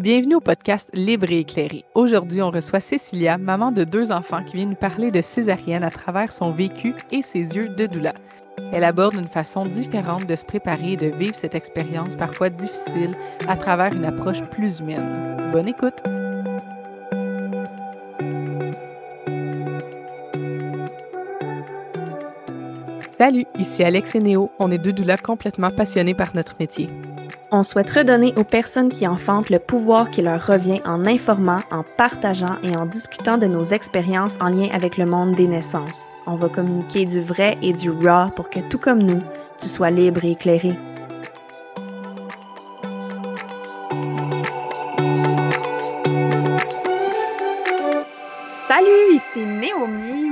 Bienvenue au podcast Libre et éclairé. Aujourd'hui, on reçoit Cécilia, maman de deux enfants, qui vient nous parler de césarienne à travers son vécu et ses yeux de doula. Elle aborde une façon différente de se préparer et de vivre cette expérience parfois difficile à travers une approche plus humaine. Bonne écoute! Salut, ici Alex et Néo. On est deux doulas complètement passionnés par notre métier. On souhaite redonner aux personnes qui enfantent le pouvoir qui leur revient en informant, en partageant et en discutant de nos expériences en lien avec le monde des naissances. On va communiquer du vrai et du raw pour que tout comme nous, tu sois libre et éclairé.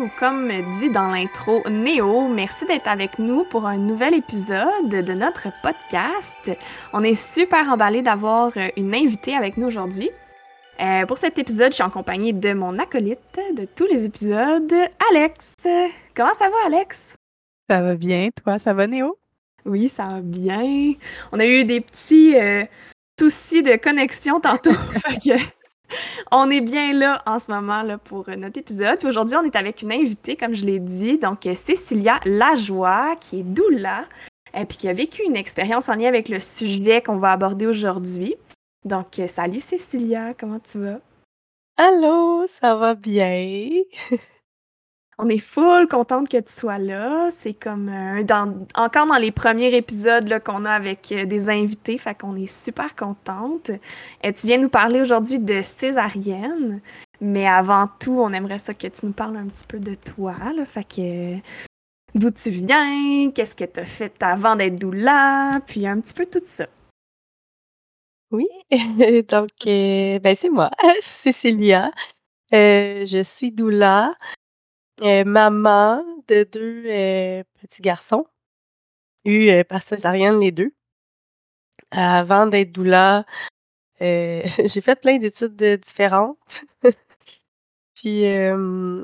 Ou comme dit dans l'intro, Néo. Merci d'être avec nous pour un nouvel épisode de notre podcast. On est super emballé d'avoir une invitée avec nous aujourd'hui. Euh, pour cet épisode, je suis en compagnie de mon acolyte de tous les épisodes, Alex. Comment ça va, Alex? Ça va bien, toi, ça va, Néo? Oui, ça va bien. On a eu des petits euh, soucis de connexion tantôt. on est bien là en ce moment pour notre épisode. Aujourd'hui, on est avec une invitée, comme je l'ai dit, donc Cécilia Lajoie, qui est doula, et puis qui a vécu une expérience en lien avec le sujet qu'on va aborder aujourd'hui. Donc, salut Cécilia, comment tu vas? Allô, ça va bien? on est full contente que tu sois là. C'est comme dans, encore dans les premiers épisodes qu'on a avec euh, des invités, fait qu'on est super contente. Et tu viens nous parler aujourd'hui de césarienne, mais avant tout, on aimerait ça que tu nous parles un petit peu de toi. Fait que d'où tu viens, qu'est-ce que tu as fait avant d'être doula, puis un petit peu tout ça. Oui, donc euh, ben c'est moi, Cécilia. Euh, je suis doula. Euh, maman de deux euh, petits garçons, eu euh, par césarienne les deux. Avant d'être doula, j'ai fait plein d'études différentes. Puis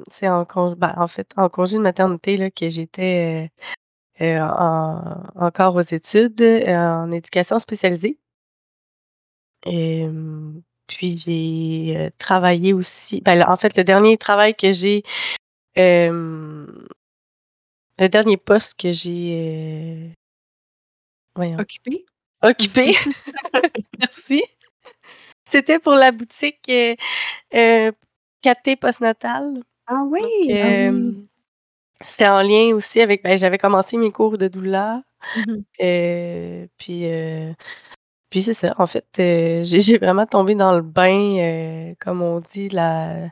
c'est en ben, en fait, en congé de maternité là, que j'étais encore aux études en éducation spécialisée. puis j'ai travaillé aussi. Ben, en fait, le dernier travail que j'ai le dernier poste que j'ai, Occupé? Occupé. Merci. C'était pour la boutique, euh, euh Caté Postnatal. Ah oui! Ah c'était en lien aussi avec ben, j'avais commencé mes cours de doula, mmh puis, puis c'est ça, en fait, j'ai vraiment tombé dans le bain, comme on dit, la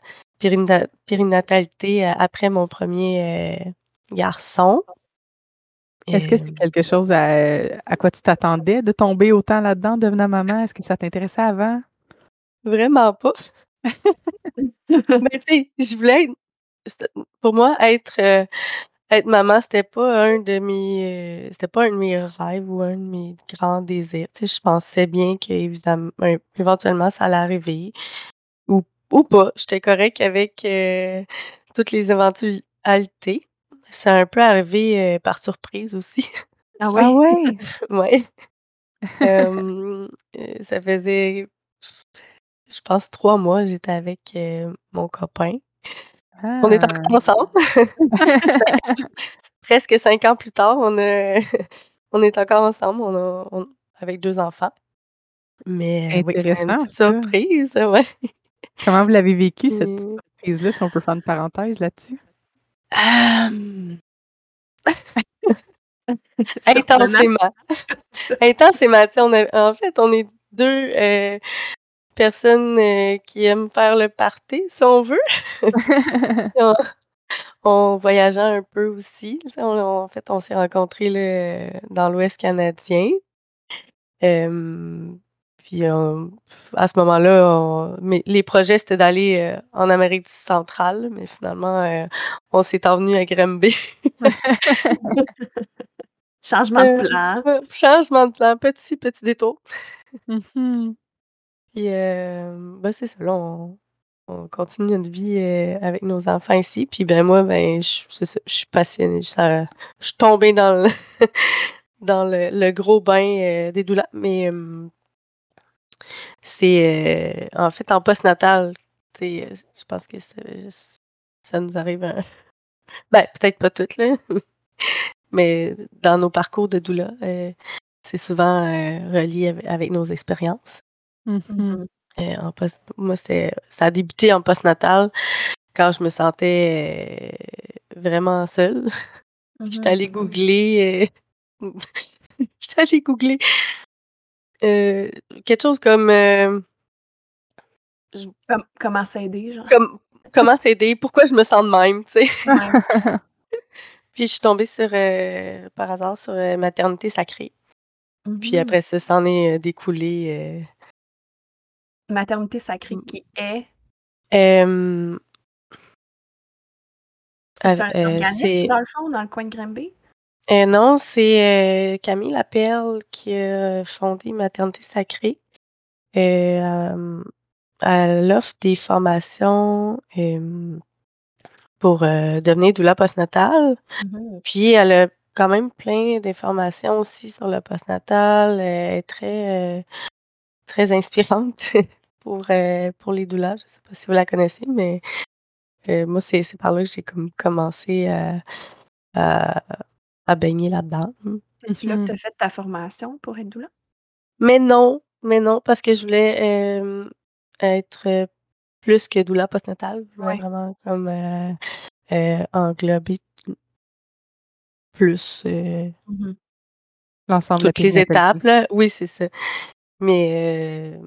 périnatalité euh, après mon premier euh, garçon. Est-ce que c'est quelque chose à, quoi tu t'attendais de tomber autant là-dedans, devenant maman? Est-ce que ça t'intéressait avant? Vraiment pas. Mais tu sais, je voulais pour moi, être, euh, être maman, c'était pas un de mes c'était pas un de mes rêves ou un de mes grands désirs. Tu sais, je pensais bien qu'éventuellement ça allait arriver. Ou pas, j'étais correct avec, euh, toutes les éventualités. C'est un peu arrivé, euh, par surprise aussi. Ah ouais? Ah ouais? Ouais. Euh, ça faisait, je pense trois mois, j'étais avec, mon copain. On est encore ah. ensemble. presque cinq ans plus tard, on on est encore ensemble, on a avec deux enfants. Mais oui, c'est une surprise, ouais. Comment vous l'avez vécu, cette mmh. surprise-là, si on peut faire une parenthèse là-dessus? Intensément. Intensément. On en fait, on est deux euh, personnes euh, qui aiment faire le party, si on veut. on, voyageait un peu aussi. en fait, on s'est rencontrés dans l'Ouest canadien. Puis à ce moment-là, les projets, c'était d'aller euh, en Amérique centrale, mais finalement, euh, on s'est envenu à Granby. changement de plan. Euh, changement de plan, petit, petit détour. Mmh Puis, ben, c'est ça, là, on, continue notre vie avec nos enfants ici. Puis, ben, moi, ben, je, suis passionnée. je suis tombée dans le, dans le, gros bain des douleurs. Mais C'est, en fait, en post-natal, sais, je pense que ça nous arrive, ben, peut-être pas toutes, là, mais dans nos parcours de doula, c'est souvent, relié avec nos expériences. Mmh en post moi, c'est ça a débuté en post-natal quand je me sentais, vraiment seule. J'étais allée googler, j'étais allée googler, quelque chose comme, Comme comment s'aider, genre? Comme comment s'aider? Pourquoi je me sens de même, tu sais? Puis je suis tombée sur, par hasard sur, maternité sacrée. Puis Mmh après ça, s'en est, découlé, Maternité sacrée Mmh. qui est? Hem C'est un organisme dans le fond, dans le coin de Granby? Heu, non, c'est, heu, Camille Laperle qui a fondé Maternité sacrée. Hem, elle offre des formations, pour, devenir doula postnatal. Mmh Puis elle a quand même plein d'informations aussi sur le postnatal. Elle est très, très inspirante pour, pour les doulas. Je sais pas si vous la connaissez, mais, moi, c'est c'est par là que j'ai comme commencé à à à baigner là-dedans. C'est-tu là que Mmh tu as fait ta formation pour être doula? Mais non, mais non, parce que je voulais, hem, être, plus que doula postnatal. Je voulais Ouais. vraiment comme, heu heu, englober plus, heu Mmh L'ensemble de les étapes, là. Oui, c'est ça. Mais,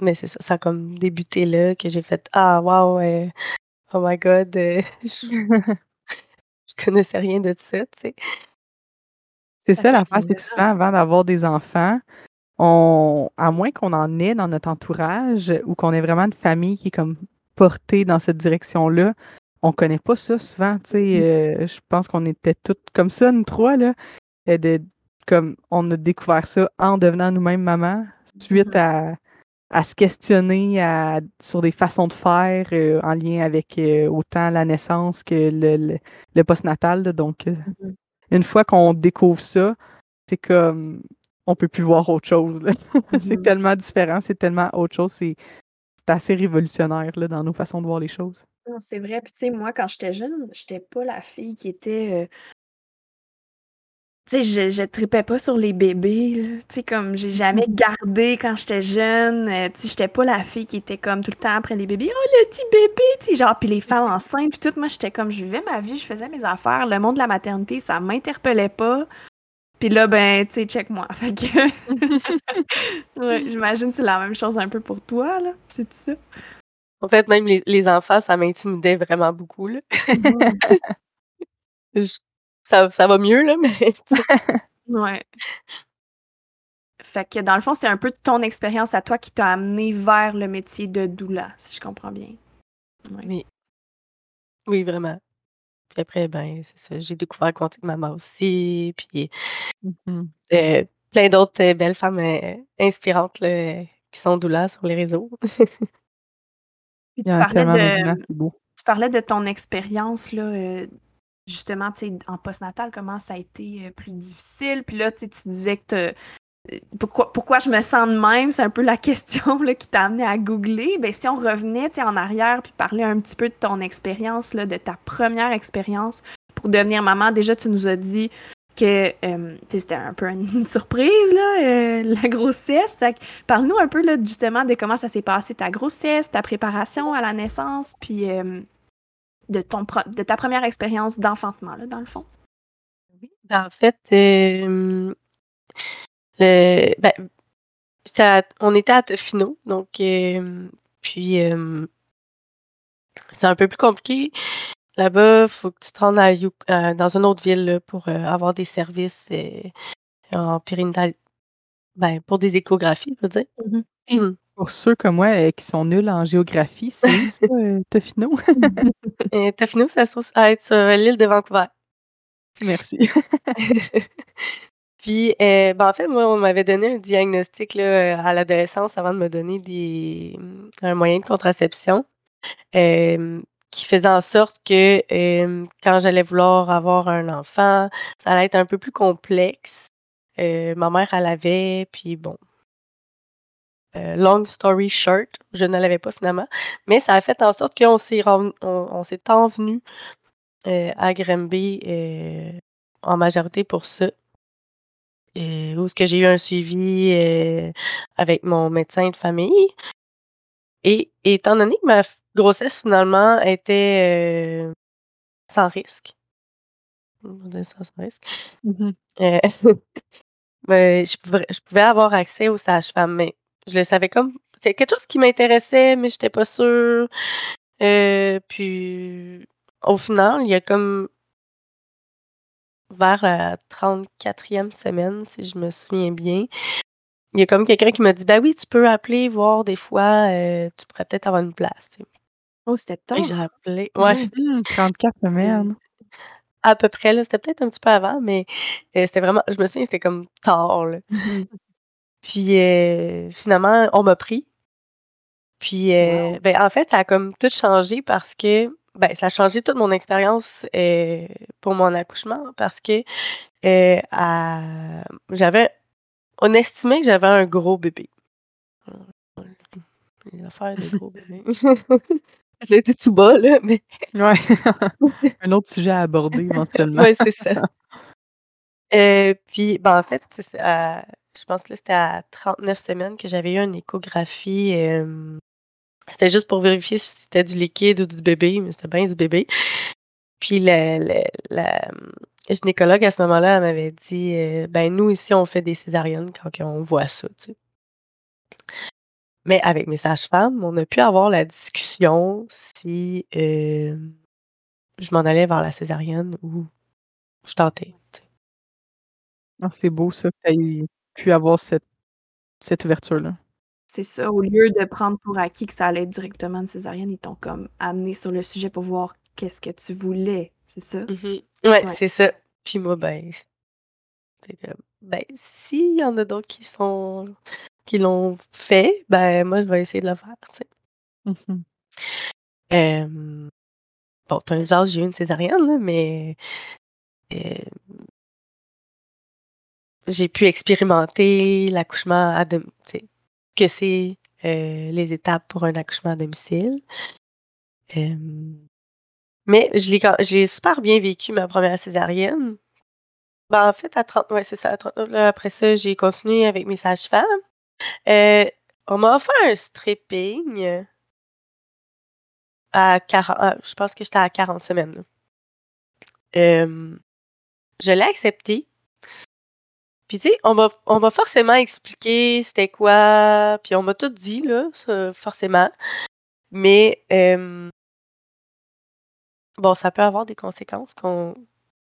mais c'est ça, ça a comme débuté là, que j'ai fait: «Ah wow, oh my god, je je connaissais rien de ça», tu sais? C'est Ça ça l'affaire, c'est que 10 ans. souvent avant d'avoir des enfants, on à moins qu'on en ait dans notre entourage ou qu'on ait vraiment une famille qui est comme portée dans cette direction-là, on connaît pas ça souvent, tu sais, heu, je pense qu'on était toutes comme ça, nous 3 là, heu, de comme on a découvert ça en devenant nous-mêmes mamans, suite Mmh à à se questionner à sur des façons de faire, heu, en lien avec, heu, autant la naissance que le le le postnatal là, donc heu, Mmh une fois qu'on découvre ça, c'est comme on peut plus voir autre chose, là. C'est tellement différent, c'est tellement autre chose, c'est assez révolutionnaire, là, dans nos façons de voir les choses. C'est vrai. Puis tu sais, moi, quand j'étais jeune, j'étais pas la fille qui était, tu sais, je je tripais pas sur les bébés. Tu sais, comme j'ai jamais gardé quand j'étais jeune, heu, tu sais, j'étais pas la fille qui était comme tout le temps après les bébés: «Oh, le petit bébé!» tu sais, genre puis les femmes enceintes puis tout. Moi, j'étais comme je vivais ma vie, je faisais mes affaires. Le monde de la maternité, ça m'interpellait pas. Puis là, ben, tu sais, check-moi. Fait que ouais, j'imagine que c'est la même chose un peu pour toi, là. C'est ça? En fait, même les les enfants, ça m'intimidait vraiment beaucoup, là. Mmh Je ça ça va mieux, là, mais Ouais. Fait que dans le fond, c'est un peu ton expérience à toi qui t'a amené vers le métier de doula, si je comprends bien. Ouais. oui. Oui, vraiment. Puis après, ben, c'est ça, j'ai découvert Quantique Mama aussi, puis, Mmh heu, plein d'autres, heu, belles femmes, heu, inspirantes, là, qui sont doulas sur les réseaux. Puis tu parlais de tu parlais de ton expérience là, justement, tu sais, en postnatal, comment ça a été, heu, plus difficile? Puis là, tu sais, tu disais que heu, pourquoi je me sens de même? C'est un peu la question, là, qui t'a amené à googler. Ben, si on revenait, en arrière puis parler un petit peu de ton expérience, de ta première expérience pour devenir maman. Déjà, tu nous as dit que, sais, c'était un peu une surprise, la grossesse. Parle-nous un peu, là, justement, de comment ça s'est passé ta grossesse, ta préparation à la naissance, puis, de ton de ta première expérience d'enfantement, là, dans le fond? Oui, ben, en fait, le ben, on était à Tofino, donc puis, c'est un peu plus compliqué. Là-bas, faut que tu te rendes à heu, dans une autre ville, là, pour, heu, avoir des services, heu, en périnatal ben, pour des échographies, je veux dire. Mmh Mmh. Pour ceux comme moi, heu, qui sont nuls en géographie, c'est où ça, heu, Tofino? Et Tofino, ça se trouve à être sur l'île de Vancouver. Merci. Puis, ben, en fait, moi, on m'avait donné un diagnostic, là, à l'adolescence avant de me donner des mmh, un moyen de contraception, qui faisait en sorte que, quand j'allais vouloir avoir un enfant, ça allait être un peu plus complexe. Ma mère, elle avait, puis bon long story short, je ne l'avais pas finalement, mais ça a fait en sorte qu'on s'est on on s'est envenus, à Granby, en majorité pour ça. Et où est-ce que j'ai eu un suivi, avec mon médecin de famille. Et étant donné que ma grossesse finalement était, sans risque. Sans risque. Mmh je pouvais je pouvais avoir accès aux sages-femmes, mais je le savais comme c'est quelque chose qui m'intéressait, mais j'étais pas sûre. puis au final, il y a comme vers la 34e semaine, si je me souviens bien, il y a comme quelqu'un qui m'a dit: «Ben oui, tu peux appeler, voir des fois, tu pourrais peut-être avoir une place», Oh, c'était tard! j'ai appelé ouais. 34 semaines. À peu près, là, c'était peut-être un petit peu avant, mais c'était vraiment je me souviens, c'était comme tard, là. Mmh Puis, finalement, on m'a pris. Puis, ben, en fait, ça a comme tout changé parce que ben, ça a changé toute mon expérience, pour mon accouchement parce que, j'avais on estimait que j'avais un gros bébé. Les affaires de gros bébés. Je l'ai dit tout bas, là, mais Ouais. Un autre sujet à aborder éventuellement. Ouais, c'est ça. Puis, ben, en fait, c'est je pense que c'était à 39 semaines que j'avais eu une échographie, c'était juste pour vérifier si c'était du liquide ou du bébé, mais c'était bien du bébé. Puis la gynécologue à ce moment-là, elle m'avait dit, «Ben, nous ici, on fait des césariennes quand on voit ça». Mais avec mes sages-femmes, on a pu avoir la discussion si, je m'en allais vers la césarienne ou je tentais. Ah, c'est beau ça pu avoir cette cette ouverture-là. C'est ça, au lieu de prendre pour acquis que ça allait être directement une césarienne, ils t'ont comme amené sur le sujet pour voir qu'est-ce que tu voulais, c'est ça? Mmh Ouais, c'est ça. Puis moi, ben, c'est comme, ben, s'il y en a d'autres qui sont qui l'ont fait, ben, moi, je vais essayer de le faire, tu sais. Mmh bon, tu as j'ai eu une césarienne, là, mais j'ai pu expérimenter l'accouchement à dom tu sais, que c'est, les étapes pour un accouchement à domicile. mais j'ai super bien vécu ma première césarienne. Ben, en fait, à 30 ouais, c'est ça, à 39, là, après ça, j'ai continué avec mes sages-femmes. on m'a offert un stripping à 40 ah, je pense que j'étais à 40 semaines, je l'ai accepté. Puis tu sais, on m'a forcément expliqué c'était quoi, puis on m'a tout dit là, forcément. Mais bon, ça peut avoir des conséquences qu'on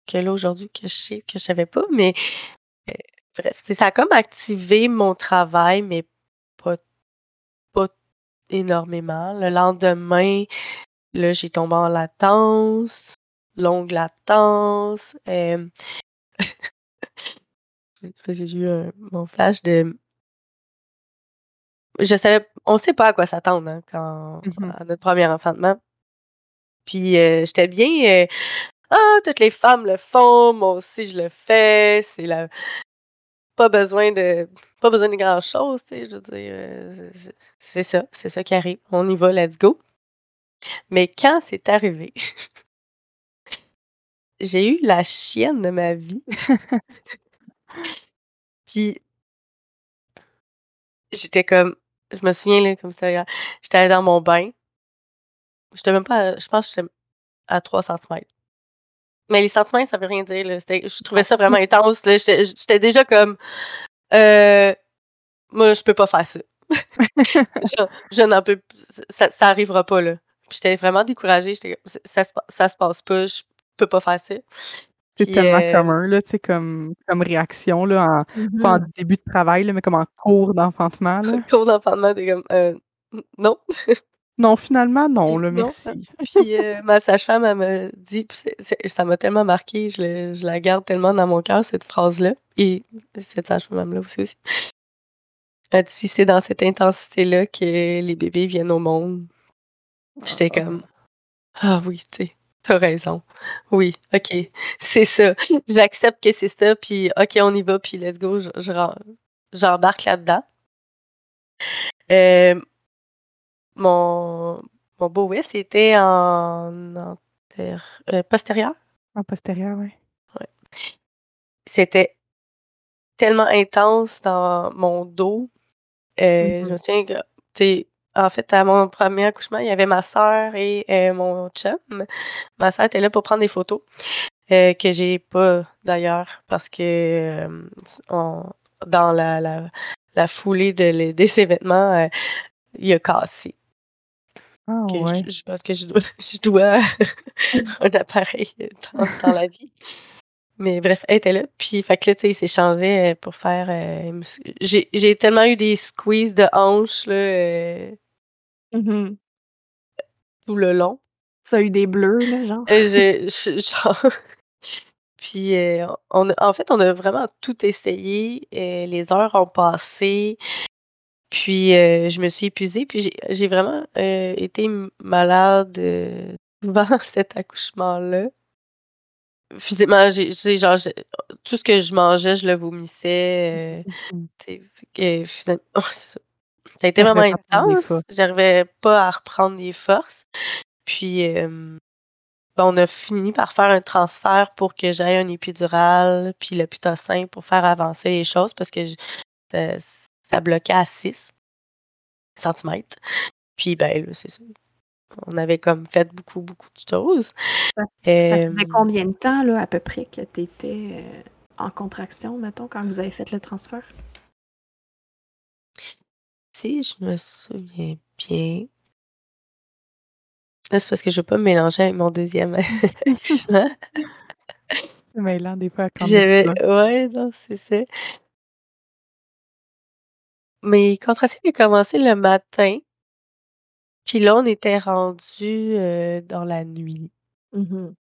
que là aujourd'hui que je sais que je savais pas, mais bref, ça a comme activé mon travail, mais pas pas énormément. Le lendemain, là, j'ai tombé en latence, longue latence, parce que j'ai eu mon flash de je savais on sait pas à quoi s'attendre, hein, quand Mmh à notre premier enfantement. Puis, j'étais bien, «Ah, toutes les femmes le font, moi aussi je le fais, c'est la pas besoin de pas besoin de grand chose», tu sais, je veux dire, c'est ça, c'est ça qui arrive. On y va, let's go. Mais quand c'est arrivé, j'ai eu la chienne de ma vie. Puis j'étais comme je me souviens, là, comme ça, j'étais dans mon bain. J'étais même pas je pense que j'étais à 3 centimètres. Mais les centimètres, ça veut rien dire, là. je trouvais ça vraiment intense. J'étais déjà comme, euh, moi, je peux pas faire ça. je, je n'en peux ça, ça arrivera pas, là. J'étais vraiment découragée. J'étais ça, ça se passe pas, je peux pas faire ça. C'est tellement commun, là, tu sais, comme, comme réaction, là, en, pas en début de travail, là, mais comme en cours d'enfantement, là. Cours d'enfantement, t'es comme, euh, non. Non, finalement, non, là, Non. merci. Puis euh, ma sage-femme, elle m'a dit, ça m'a tellement marqué, je, le- je la garde tellement dans mon cœur, cette phrase-là. Et cette sage-femme-là aussi. aussi. Elle dit, si c'est dans cette intensité-là que les bébés viennent au monde. J'étais comme, ah oui, tu sais, t'as raison. Oui, ok, c'est ça. J'accepte que c'est ça, puis ok, on y va, puis let's go, je- je j'embarque là-dedans. Euh, mon, mon beau West était en euh, postérieur. En postérieur, oui. C'était tellement intense dans mon dos. Euh, Mhm. Je me que, tu sais, en fait, à mon premier accouchement, il y avait ma soeur et euh, mon chum. Ma soeur était là pour prendre des photos, euh, que j'ai pas d'ailleurs, parce que euh, on- dans la, la, la foulée de, les- des événements, euh, il a cassé. Que ouais. je, je pense que je dois, je dois un appareil dans, dans la vie. Mais bref, elle était là. Puis, fait que là, tu sais, il s'échangeait euh, pour faire. euh, j'ai tellement eu des squeezes de hanches, là, euh, Mhm. tout le long. Tu as eu des bleus, là, genre? Et je, je- genre. Puis, euh, on, a- en fait, on a vraiment tout essayé. les heures ont passé. Puis, je me suis épuisée. Puis, j'ai- vraiment été malade souvent cet accouchement-là. Physiquement, j'ai j'ai- genre, j'ai- tout ce que je mangeais, je le vomissais. euh, Mhm. que, oh, c'est ça. Ça a été vraiment intense. J'arrivais pas à reprendre des forces. Puis, euh, ben, on a fini par faire un transfert pour que j'aille un épidural, puis le pitocin pour faire avancer les choses parce que je- ça, ça bloquait à 6 cm. Puis, ben, là, c'est ça. On avait comme fait beaucoup, beaucoup de choses. Ça, ça faisait Euh, combien de temps, là, à peu près, que tu étais en contraction, mettons, quand vous avez fait le transfert? Si je me souviens bien. Là, c'est parce que je veux pas me mélanger avec mon deuxième accouchement. C'est mêlant, des fois, quand J'avais. Ouais, non, c'est ça. Mes contractions avaient commencé le matin. Puis là, on était rendu euh, dans la nuit. Mhm.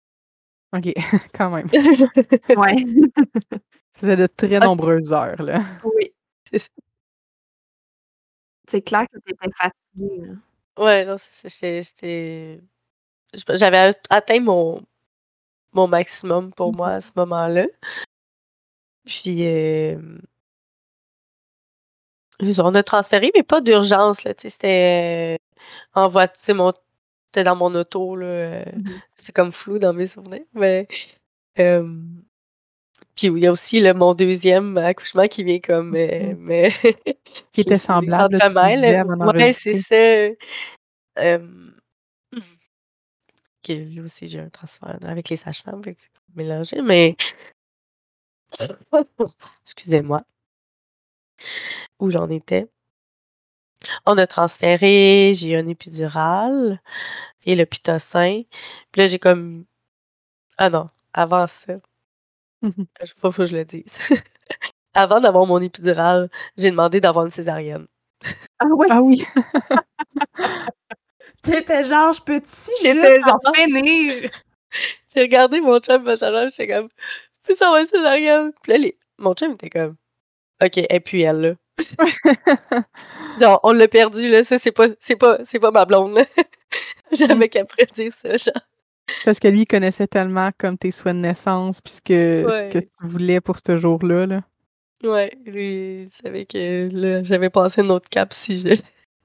OK, quand même. Ouais. Ça faisait de très nombreuses heures, là. oui. C'est clair que tu étais fatiguée. là. Ouais, non, c'est ça. J'étais. J'avais at- atteint mon, mon maximum pour moi à ce moment-là. Puis, euh, on a transféré, mais pas d'urgence, là. Tu sais, c'était en voiture. Tu sais, mon- C'était dans mon auto, là. euh, Mhm. C'est comme flou dans mes souvenirs. Mais. euh, Puis il y a aussi le, mon deuxième accouchement qui vient comme. euh, Mhm. mais Qui était semblable, Ouais, c'est ça. Euh, que lui aussi, j'ai un transfert avec les sages-femmes, c'est mélangé, mais. Excusez-moi. Où j'en étais? On a transféré, j'ai eu un épidural et le pitocin. Puis là, j'ai comme. Ah non, avant ça. Je sais pas, faut que je le dise. Avant d'avoir mon épidural, j'ai demandé d'avoir une césarienne. Ah ouais? Ah oui! T'étais genre, je peux-tu juste en genre- finir? J'ai regardé mon chum passager, j'étais comme, peux avoir une césarienne? Puis là, les- mon chum était comme, ok, et puis elle, là. Genre, on l'a perdu, là, ça, c'est pas, c'est pas, c'est pas ma blonde, là. Jamais qu'elle pourrait dire ça, genre. Parce que lui, il connaissait tellement comme tes souhaits de naissance, puis ce que, ce que Ouais. tu voulais pour ce jour-là. Là. Ouais, lui, il savait que, là, j'avais passé un autre cap si je,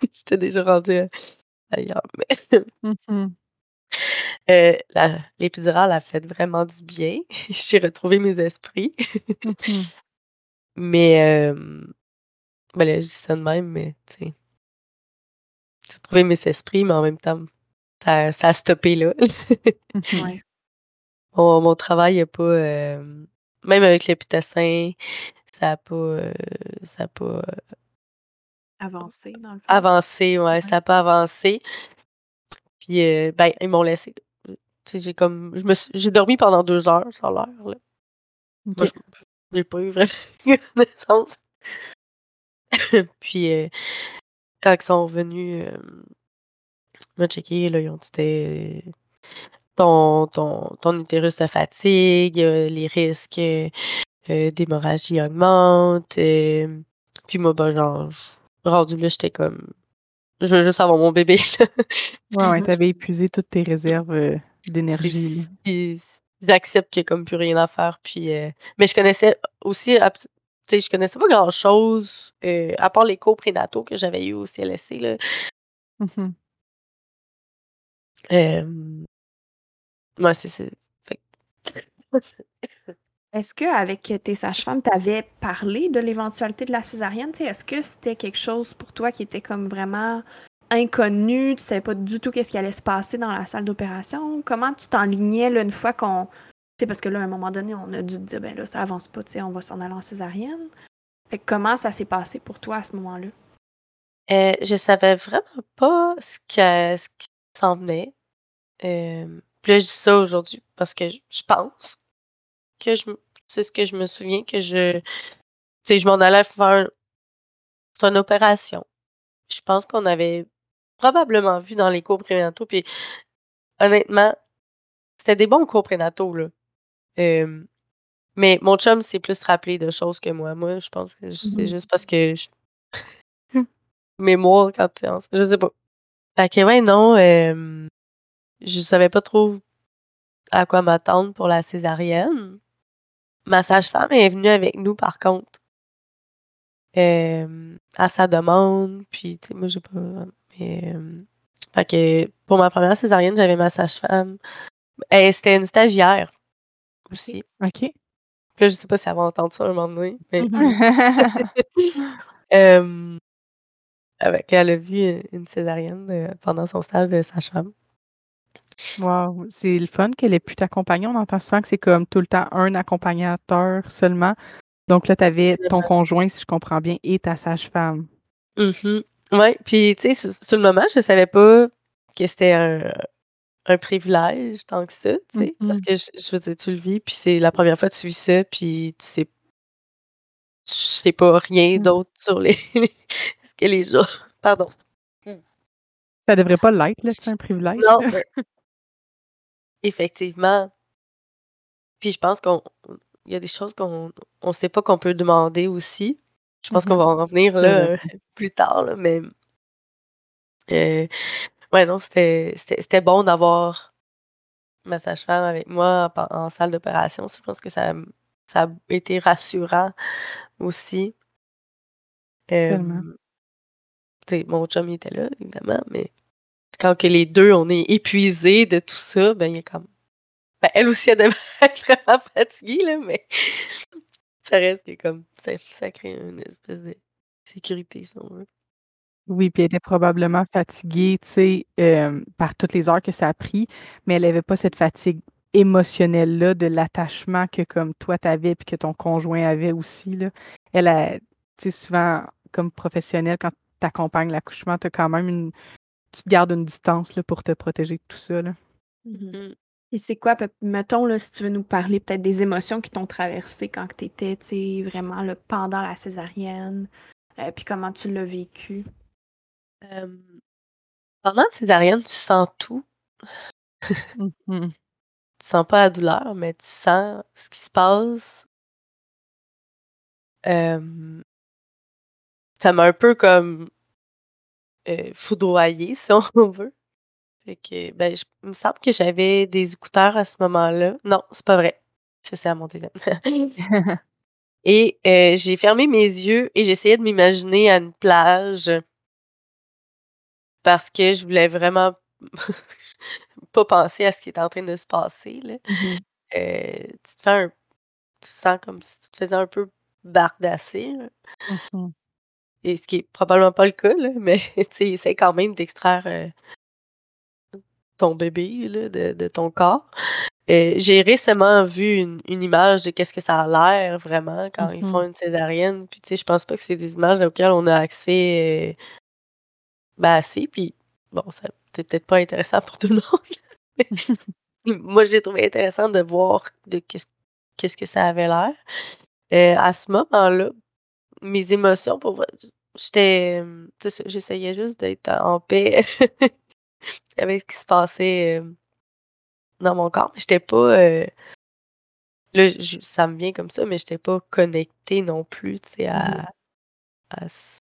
j'étais déjà rendue euh, ailleurs. Mais, Mhm. euh, la- l'épidurale a fait vraiment du bien. J'ai retrouvé mes esprits. Mhm. Mais, euh, ben là, je dis ça de même, mais, tu sais, j'ai retrouvé mes esprits, mais en même temps, ça, ça a stoppé là. Ouais. mon, mon travail n'a pas, euh, même avec le pitocin, ça n'a pas, euh, ça a pas euh, Avancer, dans le fond. avancé, ouais, ça n'a pas avancé. Puis, euh, ben, ils m'ont laissé. Tu sais, j'ai comme, je me suis- j'ai dormi pendant deux heures, ça a l'air, là. Moi, j'ai pas eu vraiment connaissance. Puis, euh, quand ils sont venus euh, me checker, là, ils ont dit ton, ton, ton utérus se fatigue, euh, les risques euh, d'hémorragie augmentent. puis moi, ben, genre, rendu là, j'étais comme, je veux juste avoir mon bébé. Ouais, ouais, t'avais épuisé toutes tes réserves euh, d'énergie. Ils, ils acceptent qu'il n'y a comme plus rien à faire. Puis, euh, mais je connaissais aussi sais, je connaissais pas grand-chose, euh, à part les cours prénataux que j'avais eu au CLSC, là. Hem, ouais, c'est Est-ce qu'avec tes sages-femmes, tu avais parlé de l'éventualité de la césarienne? Est-ce que c'était quelque chose pour toi qui était comme vraiment inconnu? Tu savais pas du tout qu'est-ce qui allait se passer dans la salle d'opération? Comment tu t'enlignais là, une fois qu'on. Parce que là, à un moment donné, on a dû dire, ben là, ça avance pas, tu sais, on va s'en aller en césarienne. Fait que comment ça s'est passé pour toi à ce moment-là? Euh, je savais vraiment pas ce que ce qui s'en venait. Hem, puis là, je dis ça aujourd'hui parce que je pense que je c'est ce que je me souviens que je tu sais, je m'en allais faire c'est une opération. Je pense qu'on avait probablement vu dans les cours prénataux, puis honnêtement, c'était des bons cours prénataux, là. Mais mon chum s'est plus rappelé de choses que moi. Moi, je pense que c'est Mmh juste parce que je mémoire quand tu je sais pas. Fait que ouais, non, je savais pas trop à quoi m'attendre pour la césarienne. Ma sage-femme est venue avec nous par contre. À sa demande, puis tu sais, moi j'ai pas mais, fait que pour ma première césarienne, j'avais ma sage-femme. C'était une stagiaire aussi. OK. Puis là, je sais pas si elle va entendre ça un moment donné, mais Mmh hem, avec elle a vu, une césarienne, heu, pendant son stage de sage-femme. Wow, c'est le fun qu'elle ait pu t'accompagner. On entend souvent que c'est comme tout le temps un accompagnateur seulement. Donc là, tu avais ton conjoint, si je comprends bien, et ta sage-femme. Mmh Ouais, puis tu sais, sur sur le moment, je savais pas que c'était un un privilège tant que ça, tu sais, parce Mmh que je je veux dire, tu le vis, puis c'est la première fois que tu vis ça, puis tu sais tu sais pas rien Mmh. d'autre sur les ce que les gens pardon. Ça devrait pas l'être, là, c'est un privilège. Non, mais effectivement. Puis je pense qu'on il y a des choses qu'on on sait pas qu'on peut demander aussi. Je pense qu'on Mmh va en revenir là, heu, plus tard là, mais heu, ouais, non, c'était bon d'avoir ma sage-femme avec moi en salle d'opération. Je pense que ça ça a été rassurant aussi. Mon chum il était là évidemment, mais quand que les 2 on est épuisés de tout ça, ben, il y a comme ben, elle aussi elle devait être vraiment fatiguée là, mais ça reste que comme ça ça crée une espèce de sécurité si on veut. Oui, puis elle était probablement fatiguée, tu sais, hem, par toutes les heures que ça a pris, mais elle avait pas cette fatigue émotionnelle-là de l'attachement que comme toi tu avais puis que ton conjoint avait aussi, là. Elle a tu sais, souvent, comme professionnelle, quand tu accompagnes l'accouchement, tu as quand même une tu te gardes une distance, là, pour te protéger de tout ça, là. Mmh. Et c'est quoi, mettons, là, si tu veux nous parler peut-être des émotions qui t'ont traversé quand tu étais, tu sais, vraiment, là, pendant la césarienne, heu, puis comment tu l'as vécu? Pendant une césarienne, tu sens tout. Mmh mh. Tu sens pas la douleur, mais tu sens ce qui se passe. Ça m'a un peu comme, heu, foudroyée, si on veut. Fait que, ben, je il me semble que j'avais des écouteurs à ce moment-là. Non, c'est pas vrai. Ça, c'est à mon deuxième. Et j'ai fermé mes yeux et j'essayais de m'imaginer à une plage parce que je voulais vraiment pas penser à ce qui était en train de se passer, là. Mmh Heu, tu te fais un tu te sens comme si tu te faisais un peu bardasser, là Mmh et ce qui est probablement pas le cas, là, mais tu sais, essaie quand même d'extraire, heu ton bébé, là, de de ton corps. Heu, j'ai récemment vu une une image de qu'est-ce que ça a l'air vraiment quand ils font Mmh une césarienne, puis tu sais, je pense pas que c'est des images auxquelles on a accès, ben, assez, puis bon, ça c'est peut-être pas intéressant pour tout le monde. Moi, je l'ai trouvé intéressant de voir de qu'est-ce qu'est-ce que ça avait l'air. Heu, à ce moment-là, mes émotions pour vrai, j'étais, j'essayais juste d'être en paix avec ce qui se passait, hem, dans mon corps, mais j'étais pas, heu, là, ça me vient comme ça, mais j'étais pas connectée non plus, tu sais, à à ce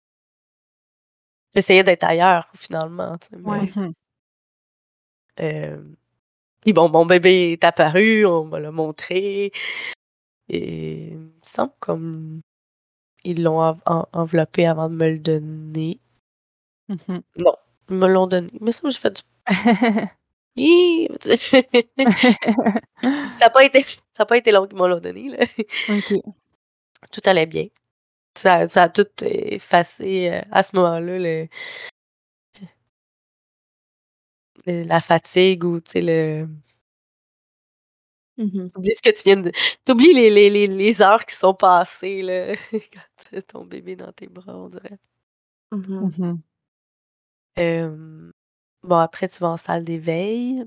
j'essayais d'être ailleurs finalement, Ouais. mais, hem, puis bon, mon bébé est apparu, on me l'a montré et il me semble comme ils l'ont en- en- enveloppé avant de me le donner. Mhm. Non, ils me l'ont donné. Mais ça, j'ai fait du. Hi! ça n'a pas été, ça a pas été long qu'ils me l'ont donné. Là. Tout allait bien. Ça, ça a tout effacé euh, à ce moment-là le, le- la fatigue ou tu sais le. T'oublies ce que tu viens de. T'oublies les, les, les, les heures qui sont passées là, quand t'as ton bébé dans tes bras, on dirait. Mhm. Mhm. Euh, bon, après, tu vas en salle d'éveil.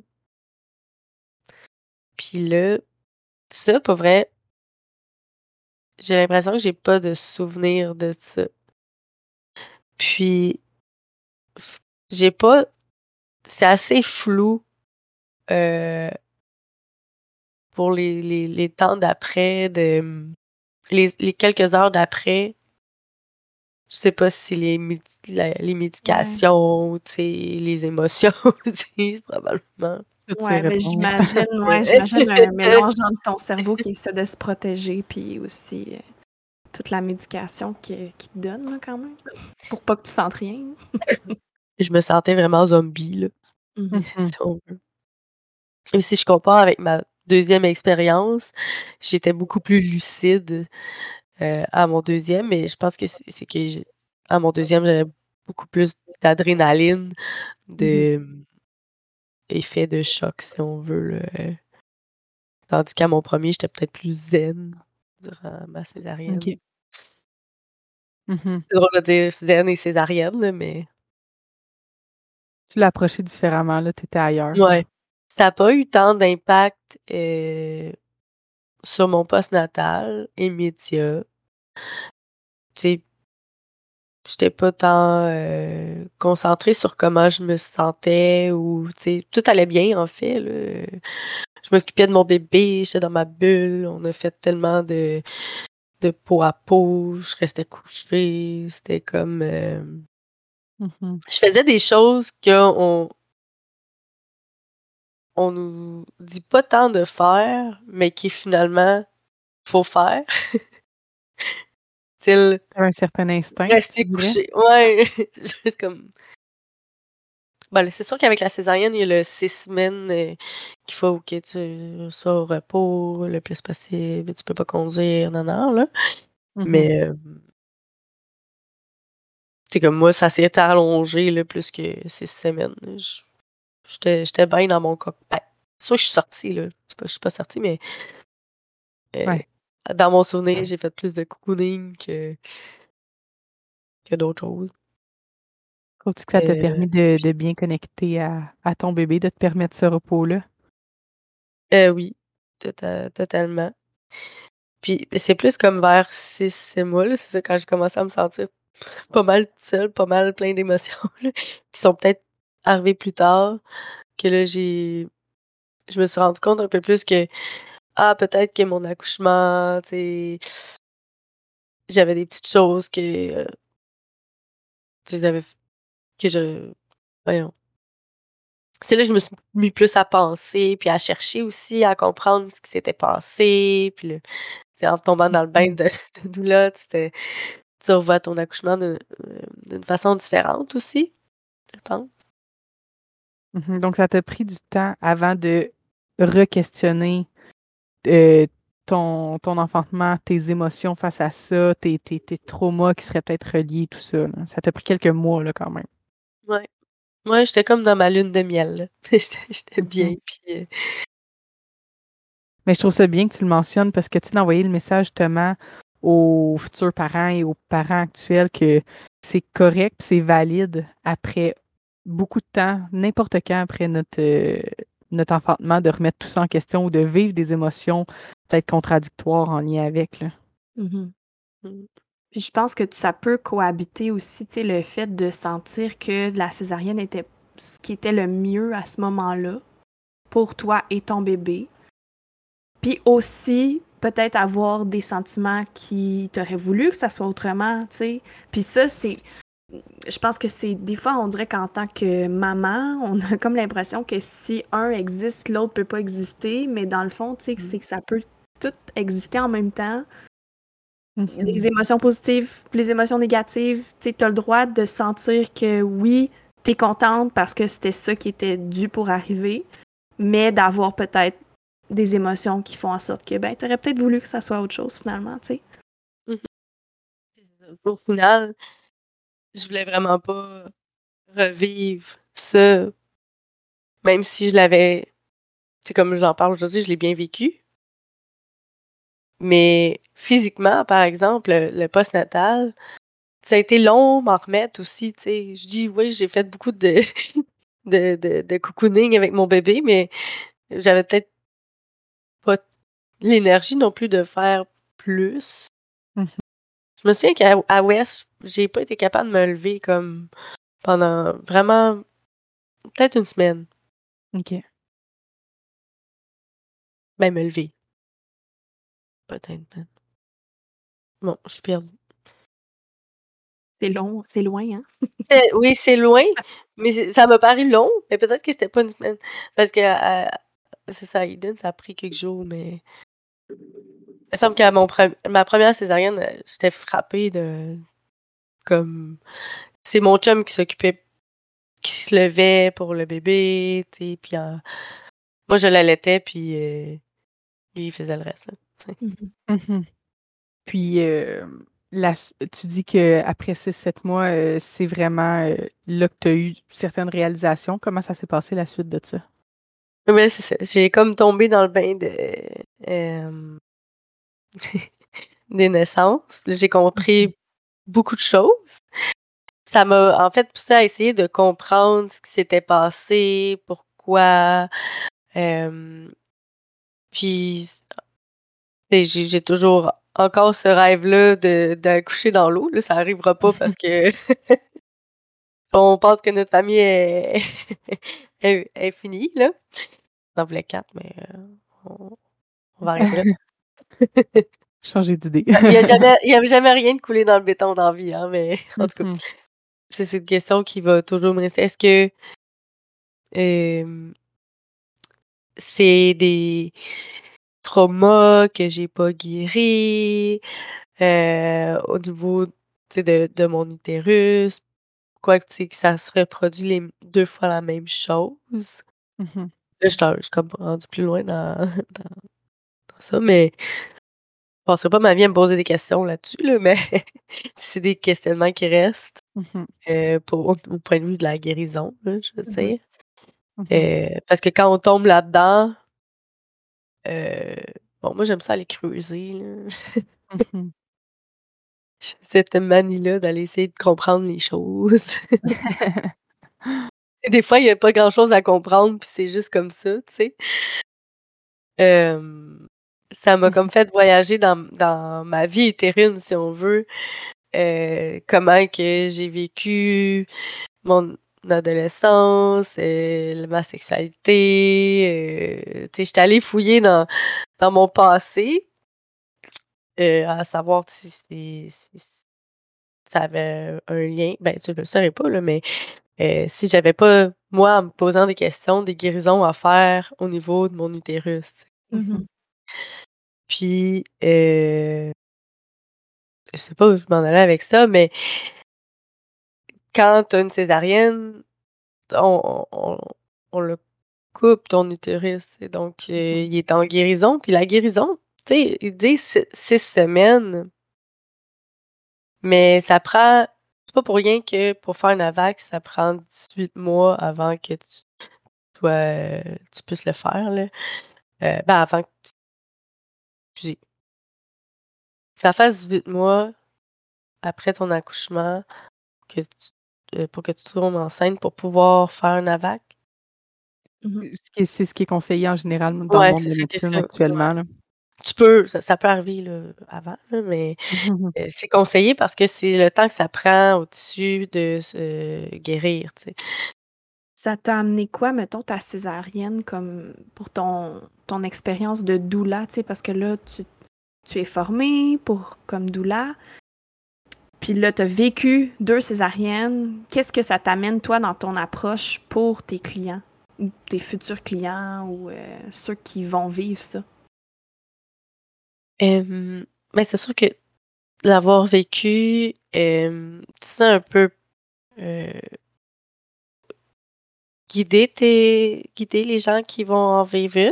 Puis là, ça, pour vrai, j'ai l'impression que j'ai pas de souvenir de ça. Puis, j'ai pas. C'est assez flou euh, pour les, les, les temps d'après, de les, les quelques heures d'après. Je sais pas si les, médi- la- les médications, tu sais, les émotions aussi, probablement. Mais réponses. j'imagine, ouais, j'imagine un mélange entre ton cerveau qui essaie de se protéger, puis aussi euh, toute la médication qui, qui te donne, là, quand même, pour pas que tu sentes rien. Je me sentais vraiment zombie, là. Mhm. Mhm. si on veut. Et si je compare avec ma deuxième expérience, j'étais beaucoup plus lucide euh, à mon deuxième, mais je pense que c'est que à mon deuxième, j'avais beaucoup plus d'adrénaline, de effet de choc, si on veut. là. Tandis qu'à mon premier, j'étais peut-être plus zen durant ma césarienne. OK. Mhm. C'est drôle de dire zen et césarienne, mais Tu l'as approché différemment, là, t'étais ailleurs. ouais. Ça n'a pas eu tant d'impact euh, sur mon postnatal immédiat. Tu sais, j'étais pas tant euh, concentrée sur comment je me sentais ou, tu sais, tout allait bien, en fait, là. Je m'occupais de mon bébé, j'étais dans ma bulle, on a fait tellement de, de peau à peau, je restais couchée, c'était comme... euh, Mhm. je faisais des choses qu'on on nous dit pas tant de faire, mais qui finalement faut faire. Style un certain instinct. rester couché. Ouais. Juste comme. C'est sûr qu'avec la césarienne, il y a le six semaines euh, qu'il faut que tu sois au repos le plus possible. Tu peux pas conduire, non, non, là. Mhm. Mais. euh, c'est comme moi, ça s'est allongé là, plus que six semaines. Je- J'étais j'étais bien dans mon sûr que je suis sortie, là. C'est pas, je suis pas sortie, mais. euh, Ouais. Dans mon souvenir, j'ai fait plus de cocooning que, que d'autres choses. Trouves-tu que ça t'a Euh, permis de, de bien connecter à, à ton bébé, de te permettre ce repos-là? Euh, oui, tota- totalement. Puis c'est plus comme vers 6 mois, là, c'est ça, quand j'ai commencé à me sentir pas mal seule, pas mal plein d'émotions, là, qui sont peut-être arrivées plus tard, que là, j'ai. Je me suis rendu compte un peu plus que, ah, peut-être que mon accouchement, tu sais, j'avais des petites choses que. euh, j'avais. que je. Voyons. C'est là que je me suis mis plus à penser, puis à chercher aussi, à comprendre ce qui s'était passé, puis en tombant dans le bain Mhm. de, de doula, tu revois ton accouchement euh, d'une façon différente aussi, je pense. Mhm. Donc, ça t'a pris du temps avant de re-questionner euh, ton, ton enfantement, tes émotions face à ça, tes, tes, tes traumas qui seraient peut-être reliés, tout ça. là. Ça t'a pris quelques mois, là, quand même. Ouais. Moi, j'étais comme dans ma lune de miel. J'étais j'étais bien, puis euh, Mais je trouve ça bien que tu le mentionnes parce que tu sais, d'envoyer le message justement aux futurs parents et aux parents actuels que c'est correct c'est valide après beaucoup de temps, n'importe quand après notre, euh, notre enfantement, de remettre tout ça en question ou de vivre des émotions peut-être contradictoires en lien avec. Là. Mhm. Mm. Puis je pense que ça peut cohabiter aussi, tu sais, le fait de sentir que la césarienne était ce qui était le mieux à ce moment-là pour toi et ton bébé. Puis aussi, peut-être avoir des sentiments qui t'auraient voulu que ça soit autrement, tu sais. Puis ça, c'est... Je pense que c'est... Des fois, on dirait qu'en tant que maman, on a comme l'impression que si un existe, l'autre peut pas exister. Mais dans le fond, tu sais, c'est que ça peut tout exister en même temps. Mm-hmm. Les émotions positives, les émotions négatives, tu as le droit de sentir que oui, tu es contente parce que c'était ça qui était dû pour arriver, mais d'avoir peut-être des émotions qui font en sorte que ben, tu aurais peut-être voulu que ça soit autre chose finalement, tu sais. Mm-hmm. Au final, je voulais vraiment pas revivre ça, même si je l'avais, c'est comme j'en parle aujourd'hui, je l'ai bien vécu. Mais physiquement, par exemple, le, post-natal, ça a été long m'en remettre aussi, tu sais. Je dis, oui, j'ai fait beaucoup de, de, de, cocooning avec mon bébé, mais j'avais peut-être pas l'énergie non plus de faire plus. Mmh je me souviens qu'à West, j'ai pas été capable de me lever comme pendant vraiment peut-être une semaine. OK. Ben, me lever. Peut-être. Bon, je suis perdue. C'est long, c'est loin, hein? oui, c'est loin, mais ça m'a paru long, mais peut-être que c'était pas une semaine. Parce que c'est ça, Eden, ça a pris quelques jours, mais. Il me semble qu'à mon ma première césarienne, euh, j'étais frappée de. Comme. C'est mon chum qui s'occupait. qui se levait pour le bébé, tu sais, puis euh, moi je l'allaitais, puis euh, lui il faisait le reste, Mmh mmh Puis, tu dis qu'après 6-7 mois, c'est vraiment là que tu as eu certaines réalisations. Comment ça s'est passé la suite de ça? Oui, c'est ça. J'ai comme tombé dans le bain de des naissances. J'ai compris mmh beaucoup de choses. Ça m'a en fait poussé à essayer de comprendre ce qui s'était passé, pourquoi. puis j'ai toujours encore ce rêve-là d'accoucher dans l'eau. Là, ça arrivera pas parce que on pense que notre famille est, est, finie. Là. On en voulait quatre, mais euh, on, va arrêter là. Changer d'idée. Il n'y a, jamais, a jamais rien de coulé dans le béton dans la vie, hein, mais en tout cas, mm-hmm. c'est une question qui va toujours me rester. Est-ce que c'est des trauma que j'ai pas guéri, euh, au niveau de, de mon utérus, quoi que ça se reproduit les deux fois la même chose? Mmh là, je suis comme rendu plus loin dans, dans, ça, mais je passerai pas ma vie à me poser des questions là-dessus, là, mais c'est des questionnements qui restent mmh euh, pour, au, point de vue de la guérison, je veux mmh dire. Euh, parce que quand on tombe là-dedans, euh, bon, moi, j'aime ça aller creuser, mmh cette manie-là d'aller essayer de comprendre les choses. Des fois, il y a pas grand-chose à comprendre, puis c'est juste comme ça, tu sais? Ça m'a mmh comme fait voyager dans dans ma vie utérine, si on veut, euh, comment que j'ai vécu mon adolescence, euh, ma sexualité. Euh, tu sais, j'étais allée fouiller dans, dans mon passé, euh, à savoir si, si, ça avait un lien. Ben, tu le saurais pas, là, mais si j'avais pas, moi, en me posant des questions, des guérisons à faire au niveau de mon utérus. Mmh Puis, je sais pas où je m'en allais avec ça, mais quand tu as une césarienne, on, on, le coupe ton utérus. Et donc, euh, mmh il est en guérison. Puis la guérison, tu sais, ils disent six semaines. Mais ça prend. C'est pas pour rien que pour faire une AVAC, ça prend 18 mois avant que tu, toi, tu puisses le faire. Là. Euh, ben, avant que tu. Ça fasse 18 mois après ton accouchement que tu euh, pour que tu tombes enceinte pour pouvoir faire un AVAC? Mmh c'est ce qui est conseillé en général dans le monde de médecine actuellement. Tu peux, ça, peut arriver avant, mais euh, c'est conseillé parce que c'est le temps que ça prend au tissu de se guérir. Ça t'a amené quoi, mettons, ta césarienne comme pour ton, expérience de doula, parce que là, tu, tu es formée pour comme doula. Puis là, tu as vécu deux césariennes. Qu'est-ce que ça t'amène, toi, dans ton approche pour tes clients ou tes futurs clients ou euh, ceux qui vont vivre ça? mais c'est sûr que l'avoir vécu, tu sais, un peu, heu guider tes guider les gens qui vont en vivre une.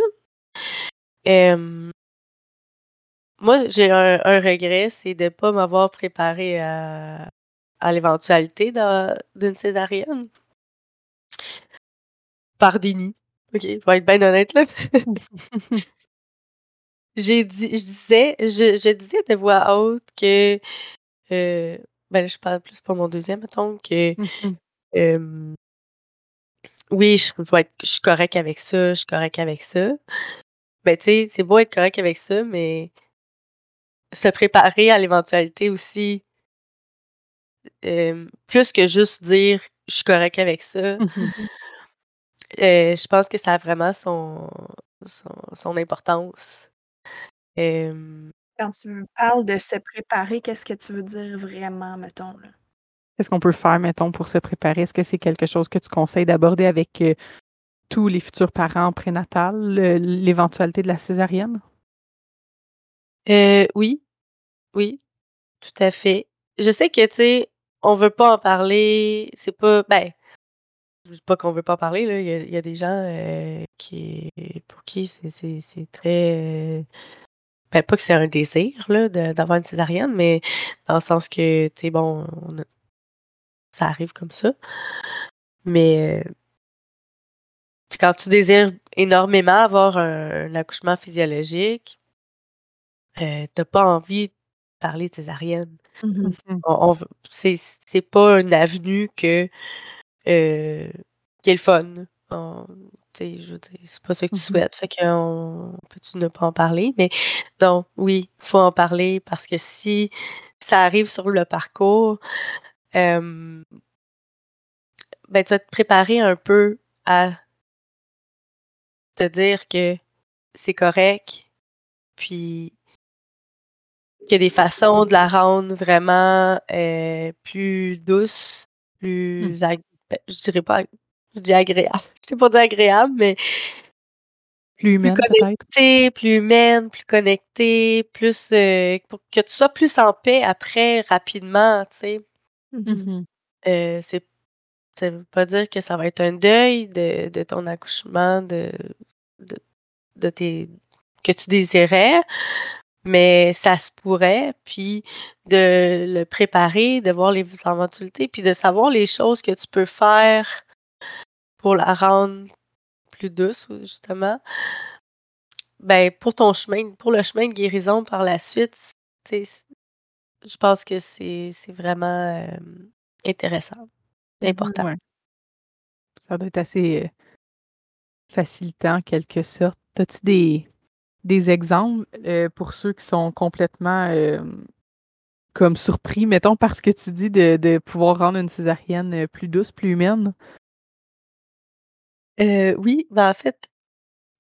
Moi, j'ai un un regret, c'est de pas m'avoir préparée à à l'éventualité d'un d'une césarienne. Par déni. OK, faut être bien honnête, là. J'ai dit je disais je je disais de voix haute que, heu, ben, je parle plus pour mon deuxième mettons, que, Mmh mh. hem oui, je dois être je suis correct avec ça, je suis correct avec ça. Ben, tu sais, c'est beau être correct avec ça, mais se préparer à l'éventualité aussi plus que juste dire: «Je suis correct avec ça». Heu, je pense que ça a vraiment son son son importance. Quand tu parles de se préparer, qu'est-ce que tu veux dire vraiment, mettons, là? Qu'est-ce qu'on peut faire, mettons, pour se préparer? Est-ce que c'est quelque chose que tu conseilles d'aborder avec, heu, tous les futurs parents prénatales, le l'éventualité de la césarienne? Heu, oui, oui, tout à fait. Je sais que, tu sais, on veut pas en parler, c'est pas ben, je dis pas qu'on veut pas en parler, là, il y a des gens, heu, qui pour qui c'est très, heu ben, pas que c'est un désir, là, d'avoir une césarienne, mais dans le sens que, tu sais, bon, on a ça arrive comme ça. Mais, sais, quand tu désires énormément avoir un un accouchement physiologique heu, tu as pas envie de parler de césarienne. On on veut c'est c'est pas une avenue que, heu, qui est le fun. On tu sais, je veux dire, c'est pas ça que tu Mmh mh. souhaites, fait qu'on peut-tu ne pas en parler? Mais donc oui, faut en parler parce que si ça arrive sur le parcours, hem ben, tu vas te préparer un peu à te dire que c'est correct, puis qu'il y a des façons de la rendre vraiment, heu, plus douce, plus ben, je dirais pas je dis agréable, je sais pas dire agréable, mais Plus plus humaine, peut-être? connectée, plus humaine, plus connectée, plus, heu, pour que tu sois plus en paix après rapidement, tu sais. Mmh Mmh mh. mh. Heu, c'est ça veut pas dire que ça va être un deuil de ton accouchement, de de tes que tu désirais, mais ça se pourrait, puis de le préparer, de voir les éventualités, puis de savoir les choses que tu peux faire pour la rendre plus douce ou justement. Ben, pour ton chemin pour le chemin de guérison par la suite, tu sais, je pense que c'est vraiment, intéressant, Mmh mh. important. Ouais. Ça doit être assez, facilitant en quelque sorte. As-tu des des exemples, pour ceux qui sont complètement, comme surpris, mettons, par ce que tu dis de de pouvoir rendre une césarienne, plus douce, plus humaine? Heu, oui, ben, en fait,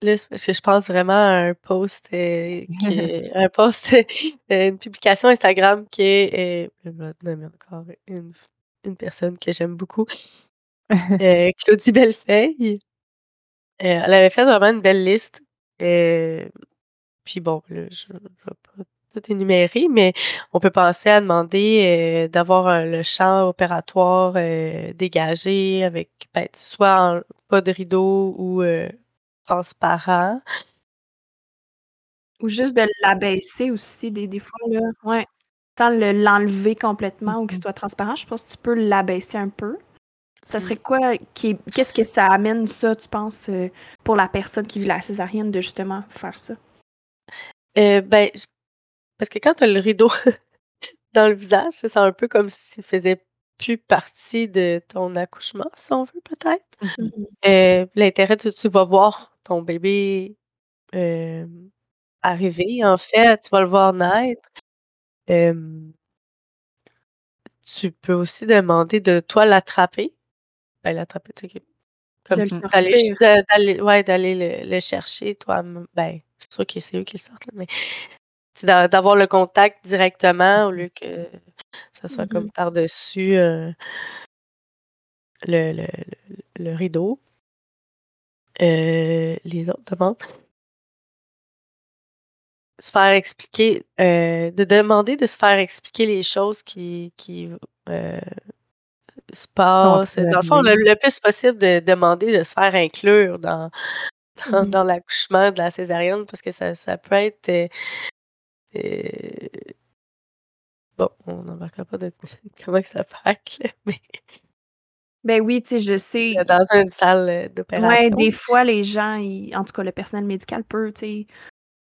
là, c'est parce que je pense vraiment à un post, que un post, heu, une publication Instagram qui est, heu, je vais nommer encore une personne que j'aime beaucoup, Claudie Bellefeuille. Elle avait fait vraiment une belle liste, hem, puis bon, là, je je vais pas tout énumérer, mais on peut penser à demander, d'avoir, le champ opératoire, dégagé avec, ben, soit en pas de rideau ou, transparent. Ou juste de l'abaisser aussi des des fois, là, ouais, sans le l'enlever complètement ou qu'il mh. soit transparent, je pense que tu peux l'abaisser un peu. Ça Mmh. serait quoi qui est qu'est-ce que ça amène ça, tu penses, heu, pour la personne qui vit la césarienne de justement faire ça? Heu, ben, parce que quand tu as le rideau dans le visage, ça c'est un peu comme s'il faisait plus partie de ton accouchement, si on veut, peut-être? Mmh Mmh mh. mh. Heu, l'intérêt, tu tu vas voir ton bébé, hem, arriver, en fait, tu vas le voir naître. Tu peux aussi demander de toi l'attraper. Ben, l'attraper, tu sais, comme Mmh. d'aller ouais, le le chercher toi-m ben, c'est sûr que c'est eux qui le sortent, là, mais d'avoir le contact directement au Mmh mh. lieu que ça soit Mmh comme le le le le rideau. Heu, les autres demandes? se faire expliquer, euh, de demander de se faire expliquer les choses qui, qui euh, se passent. Dans le fond, le, plus possible de demander de se faire inclure dans, dans, mmh l'accouchement de la césarienne parce que ça, ça peut être. bon, on n'embarquera pas de comment ça être, mais. Ben oui, tu sais, je sais. Dans une salle d'opération. Ouais, des fois, les gens, en tout cas, le personnel médical peut, tu sais,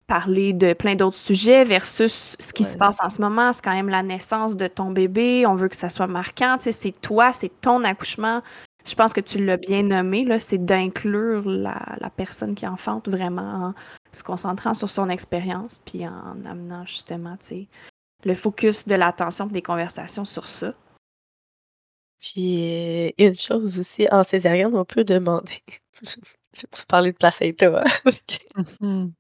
parler de plein d'autres sujets versus ce qui se passe en ce moment. C'est quand même la naissance de ton bébé. On veut que ça soit marquant. Tu sais, c'est toi, c'est ton accouchement. Je pense que tu l'as bien nommé, là, c'est d'inclure la, personne qui enfante vraiment en se concentrant sur son expérience, puis en amenant justement, tu sais, le focus de l'attention des conversations sur ça. Puis une chose aussi, en césarienne, on peut demander. Je vais parler de placenta. Hein.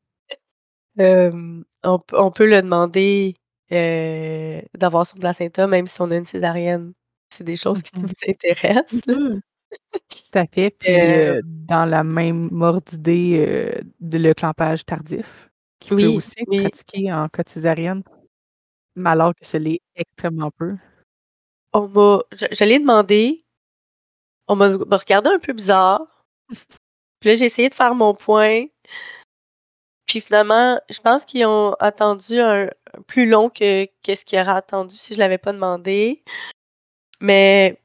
Mmh on, peut le demander euh, d'avoir son placenta, même si on a une césarienne. C'est des choses qui mmh nous intéressent. Mmh Tout à fait. Puis euh, dans la même mode d'idée, de le clampage tardif, qui peut aussi être pratiqué en cas de césarienne, mais alors que ce l'est extrêmement peu. On m'a je l'ai demandé, on m'a regardé un peu bizarre. Puis là, j'ai essayé de faire mon point. Puis finalement, je pense qu'ils ont attendu un, plus long que qu'est-ce qu'ils auraient attendu si je l'avais pas demandé. Mais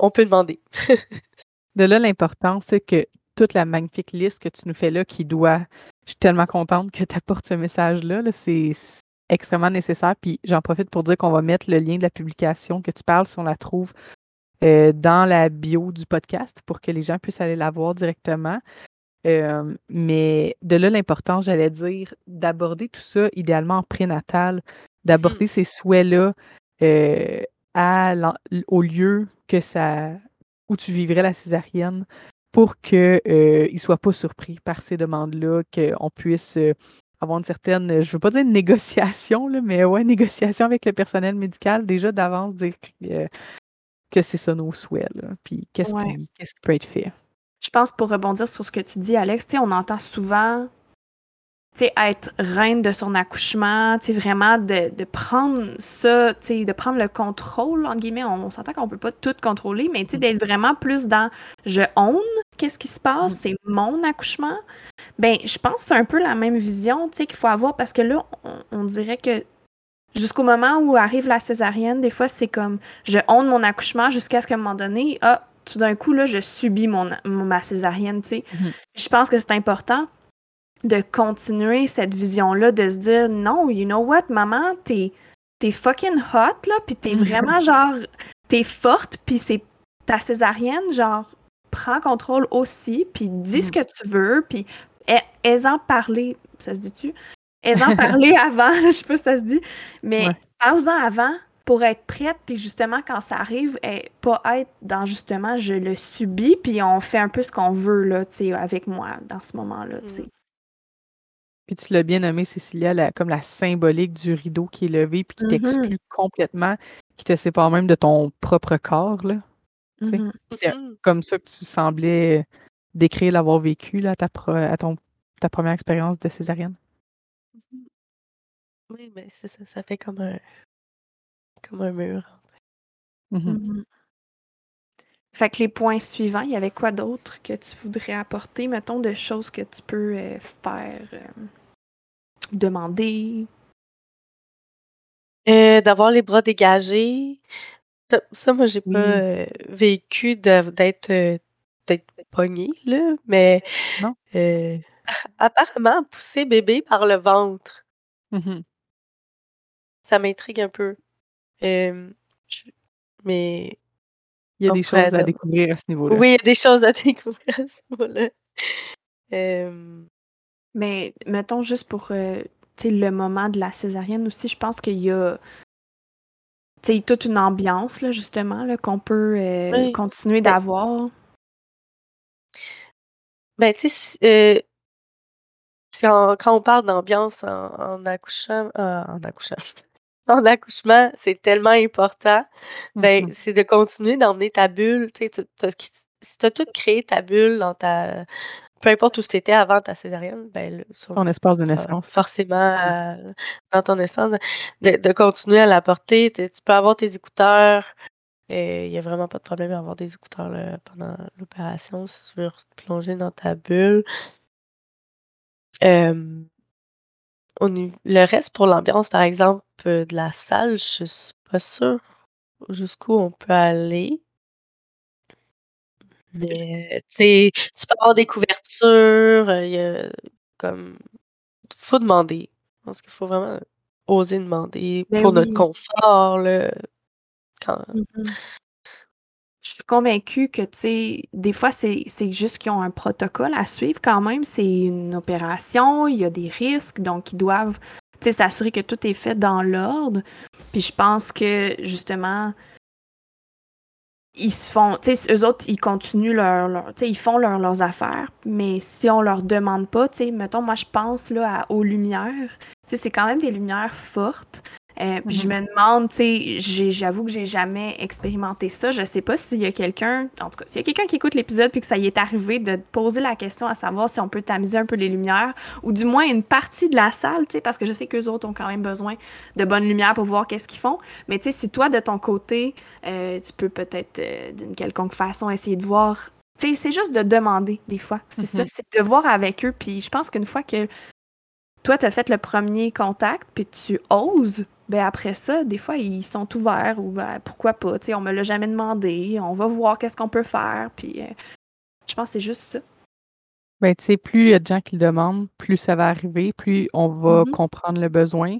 on peut demander. de là, l'important, c'est que toute la magnifique liste que tu nous fais là, qui doit. Je suis tellement contente que tu apportes ce message-là. -là, c'est extrêmement nécessaire. Puis j'en profite pour dire qu'on va mettre le lien de la publication que tu parles si on la trouve euh, dans la bio du podcast pour que les gens puissent aller la voir directement mais de là, l'importance, j'allais dire, d'aborder tout ça idéalement en prénatal, d'aborder mmh. ces souhaits-là au lieu que ça où tu vivrais la césarienne pour qu'ils ne soient pas surpris par ces demandes-là, qu'on puisse avoir une certaine, je ne veux pas dire négociation, là, mais ouais, négociation avec le personnel médical, déjà d'avance dire que, c'est ça nos souhaits, puis qu'est-ce qui peut être fait. Je pense pour rebondir sur ce que tu dis, Alex, on entend souvent être reine de son accouchement, vraiment de, de, prendre ça, de prendre le contrôle, entre guillemets. On, s'entend qu'on peut pas tout contrôler, mais d'être vraiment plus dans je own qu'est-ce qui se passe, c'est mon accouchement. Ben, je pense que c'est un peu la même vision qu'il faut avoir parce que là, on, dirait que jusqu'au moment où arrive la césarienne, des fois, c'est comme je own mon accouchement jusqu'à ce qu'à un moment donné, ah, tout d'un coup, là, je subis mon, ma césarienne, tu sais. Mhm. Je pense que c'est important de continuer cette vision-là, de se dire non, you know what, maman, t'es es fucking hot, là, puis t'es vraiment genre, t'es forte, puis c'est ta césarienne, genre, prends contrôle aussi, puis dis ce mhm. que tu veux, puis aie-en parler, ça se dit-tu? Aie-en parler avant, je sais pas si ça se dit, mais parle-en avant, pour être prête, puis justement, quand ça arrive, et pas être dans justement je le subis, puis on fait un peu ce qu'on veut là, avec moi dans ce moment-là. Mm. Puis tu l'as bien nommé, Cécilia, comme la symbolique du rideau qui est levé, puis qui mm-hmm. t'exclut complètement, qui te sépare même de ton propre corps. Là, mm-hmm. C'est mm-hmm. comme ça que tu semblais décrire l'avoir vécu là, à, ta, à ton, ta première expérience de césarienne. Oui, mais c'est ça, ça fait comme un, comme un mur. Mmh mmh fait que les points suivants, il y avait quoi d'autre que tu voudrais apporter, mettons, de choses que tu peux euh, faire, euh, demander? Euh, d'avoir les bras dégagés. Ça, moi, j'ai pas vécu d'être pognée, là, mais apparemment, pousser bébé par le ventre. Mmh ça m'intrigue un peu mais il y a des choses à découvrir à ce niveau-là. Oui, il y a des choses à découvrir à ce niveau-là. Mais mettons juste pour euh, le moment de la césarienne aussi, je pense qu'il y a toute une ambiance, là, justement, là, qu'on peut euh, continuer ben d'avoir. Ben, tu sais, euh, quand on parle d'ambiance en, accouchant, en accouchant, en accouchement, c'est tellement important. Ben, mmh c'est de continuer d'emmener ta bulle. Tu si tu as tout créé ta bulle dans ta peu importe où tu étais avant ta césarienne, ben là, sur Ton espace de naissance. forcément, heu, dans ton espace de de continuer à la porter. Tu peux avoir tes écouteurs, il y a vraiment pas de problème à avoir des écouteurs, là, pendant l'opération si tu veux replonger dans ta bulle. Hem au le reste pour l'ambiance, par exemple, de la salle, je suis pas sûre jusqu'où on peut aller. Mais, tu sais, tu peux avoir des couvertures, il y a comme faut demander. Je pense qu'il faut vraiment oser demander Ben pour notre confort, là, quand Mmh mh. Je suis convaincue que, tu sais, des fois, c'est juste qu'ils ont un protocole à suivre quand même. C'est une opération, il y a des risques, donc ils doivent, tu sais, s'assurer que tout est fait dans l'ordre. Puis je pense que, justement ils se font tu sais, eux autres, ils continuent leur leur tu sais, ils font leur leurs affaires, mais si on leur demande pas, tu sais, mettons, moi, je pense, là, aux lumières. Tu sais, c'est quand même des lumières fortes. Heu, puis je Mmh me demande, tu sais, j'avoue que j'ai jamais expérimenté ça. Je sais pas s'il y a quelqu'un en tout cas, s'il y a quelqu'un qui écoute l'épisode puis que ça y est arrivé de poser la question à savoir si on peut tamiser un peu les lumières ou du moins une partie de la salle, tu sais, parce que je sais qu'eux autres ont quand même besoin de bonnes lumières pour voir qu'est-ce qu'ils font. Mais tu sais, si toi, de ton côté, heu, tu peux peut-être, heu, d'une quelconque façon essayer de voir tu sais, c'est juste de demander des fois. C'est ça, Mmh c'est de voir avec eux. Puis je pense qu'une fois que toi, tu as fait le premier contact puis tu oses, ben après ça, des fois, ils sont ouverts ou ben, pourquoi pas, tu sais, on me l'a jamais demandé, on va voir qu'est-ce qu'on peut faire, puis heu, je pense que c'est juste ça. Ben, tu sais, plus il y a de gens qui le demandent, plus ça va arriver, plus on va Mmh mh. comprendre le besoin.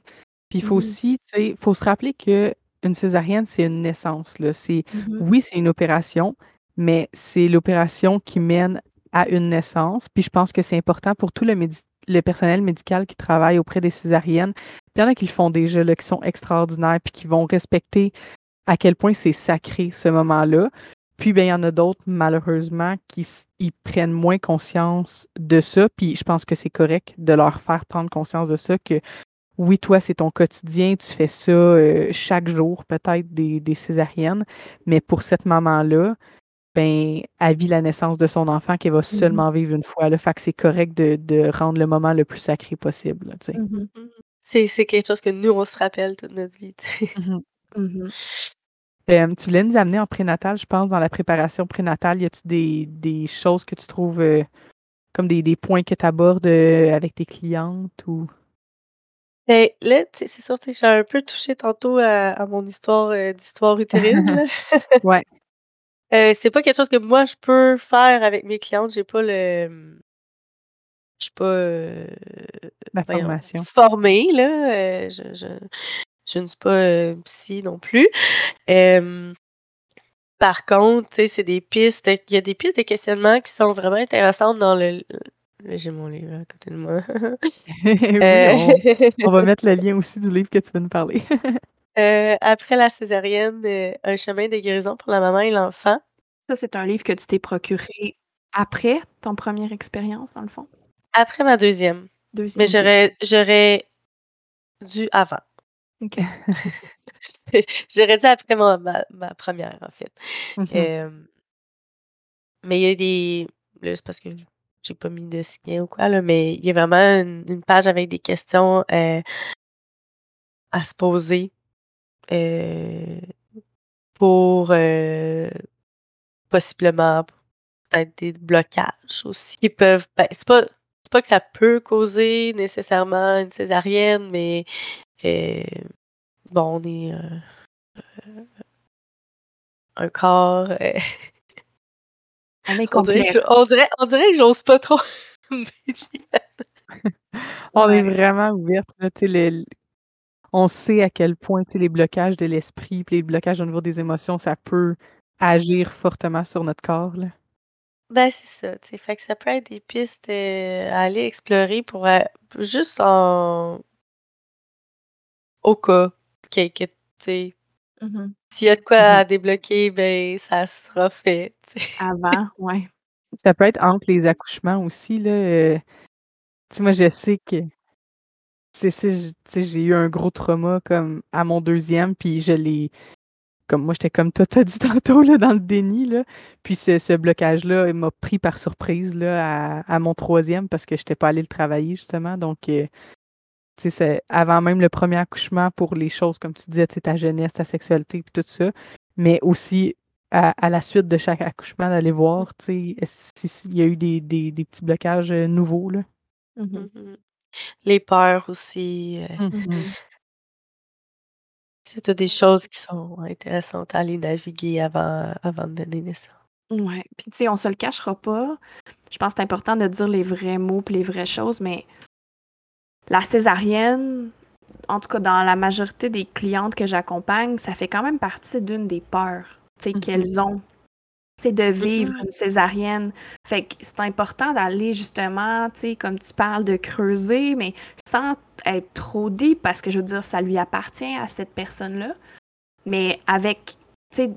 Puis il faut Mmh mh. aussi, tu sais, faut se rappeler qu'une césarienne, c'est une naissance, là. C'est Mmh mh. oui, c'est une opération, mais c'est l'opération qui mène à une naissance. Puis je pense que c'est important pour tout le le personnel médical qui travaille auprès des césariennes. Il y en a qui le font déjà, là, qui sont extraordinaires, puis qui vont respecter à quel point c'est sacré ce moment-là. Puis, ben, il y en a d'autres, malheureusement, qui ils prennent moins conscience de ça. Puis je pense que c'est correct de leur faire prendre conscience de ça, que oui, toi, c'est ton quotidien, tu fais ça, heu, chaque jour peut-être des des césariennes, mais pour cette maman-là, ben, elle vit la naissance de son enfant qu'elle va Mmh mh. seulement vivre une fois, là. Fait que c'est correct de de rendre le moment le plus sacré possible, là, C'est c'est quelque chose que nous, on se rappelle toute notre vie. Mmh mh. Mmh mh. Hem, tu voulais nous amener en prénatal, je pense, dans la préparation prénatale. Y a-tu des des choses que tu trouves, heu, comme des des points que tu abordes, heu, avec tes clientes ou? Ben, là, c'est sûr, sais, j'ai un peu touché tantôt à à mon histoire, d'histoire utérine. Ouais. C'est pas quelque chose que moi je peux faire avec mes clientes. J'ai pas le, je suis pas, La formation. formée, là, heu, je je je ne suis pas, heu, psy non plus. Par contre, tu sais, c'est des pistes il y a des pistes de questionnement qui sont vraiment intéressantes dans le j'ai mon livre à côté de moi. Oui, Heu on on va mettre le lien aussi du livre que tu veux nous parler. Après la césarienne, un chemin de guérison pour la maman et l'enfant. Ça, c'est un livre que tu t'es procuré après ton première expérience, dans le fond? Après ma 2e. 2e, Mais j'aurais j'aurais dû avant. OK. J'aurais dû après ma ma 1re, en fait. Mmh mh. Hem mais il y a des là, c'est parce que j'ai pas mis de signet ou quoi, là, mais il y a vraiment une une page avec des questions, heu à se poser, heu, pour, heu, possiblement peut-être des blocages aussi qui peuvent ben, c'est pas pas que ça peut causer nécessairement une césarienne, mais, heu, bon, on est, heu heu, un corps, On est on dirait on dirait on dirait que j'ose pas trop On est vraiment là, l on sait à quel point, les blocages de l'esprit les blocages au niveau des émotions, ça peut agir fortement sur notre corps, là. Ben, c'est ça, tu sais, fait que ça peut être des pistes, heu, à aller explorer pour, heu, juste en au cas que que tu sais Mmh mh. s'il y a de quoi Mmh mh. à débloquer, ben, ça sera fait. Avant, ouais. Ça peut être entre les accouchements aussi, là, heu, tu sais, moi, je sais que c'est j'ai eu un gros trauma comme à mon 2e puis je l'ai comme moi, j'étais comme toi, t'as dit tantôt, là, dans le déni, là. Puis ce, blocage-là, il m'a pris par surprise, là, à, mon troisième, parce que je n'étais pas allée le travailler, justement. Donc, euh, tu sais, c'est avant même le premier accouchement pour les choses, comme tu disais, ta jeunesse, ta sexualité, puis tout ça. Mais aussi, à, la suite de chaque accouchement, d'aller voir, tu sais, s'il y a eu des, petits blocages euh, nouveaux, là. Mmh mmh les peurs aussi. Euh. Mmh c'est toutes des choses qui sont intéressantes à aller naviguer avant, avant de donner naissance. Ouais. Puis, tu sais, on se le cachera pas. Je pense que c'est important de dire les vrais mots et les vraies choses, mais la césarienne, en tout cas dans la majorité des clientes que j'accompagne, ça fait quand même partie d'une des peurs mmh qu'elles ont c'est de vivre une césarienne. Fait que c'est important d'aller justement, tu sais, comme tu parles, de creuser, mais sans être trop dit, parce que je veux dire, ça lui appartient à cette personne-là. Mais avec, tu sais,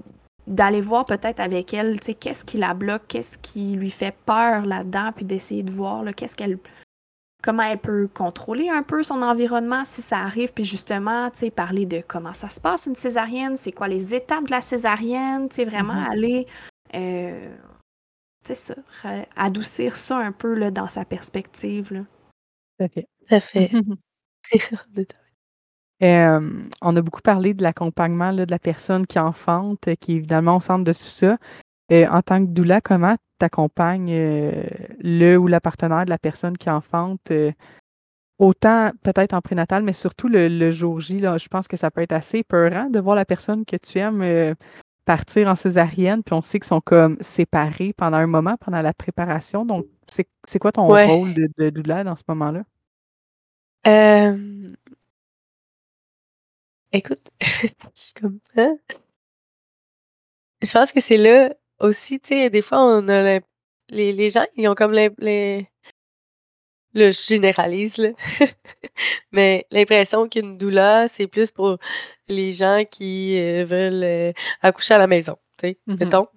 d'aller voir peut-être avec elle, tu sais, qu'est-ce qui la bloque, qu'est-ce qui lui fait peur là-dedans, puis d'essayer de voir, qu'est-ce qu'elle comment elle peut contrôler un peu son environnement si ça arrive, puis justement, tu sais, parler de comment ça se passe une césarienne, c'est quoi les étapes de la césarienne, tu sais, vraiment mm-hmm. aller euh, c'est ça, adoucir ça un peu là, dans sa perspective. Là. Tout à fait. Tout fait. on a beaucoup parlé de l'accompagnement de la personne qui enfante, qui est évidemment au centre de tout ça. Euh, en tant que doula, comment tu accompagnes euh, le ou la partenaire de la personne qui enfante, autant peut-être en prénatal, mais surtout le, jour J, là, je pense que ça peut être assez peurant de voir la personne que tu aimes partir en césarienne, puis on sait qu'ils sont comme séparés pendant un moment, pendant la préparation. Donc, c'est quoi ton rôle de, de doula dans ce moment-là? Écoute, je suis comme ça. Je pense que c'est là aussi, tu sais, des fois, on a les, les gens, ils ont comme les, le je généralise, là. mais l'impression qu'une doula, c'est plus pour les gens qui euh, veulent euh, accoucher à la maison, tu sais, mmh mettons.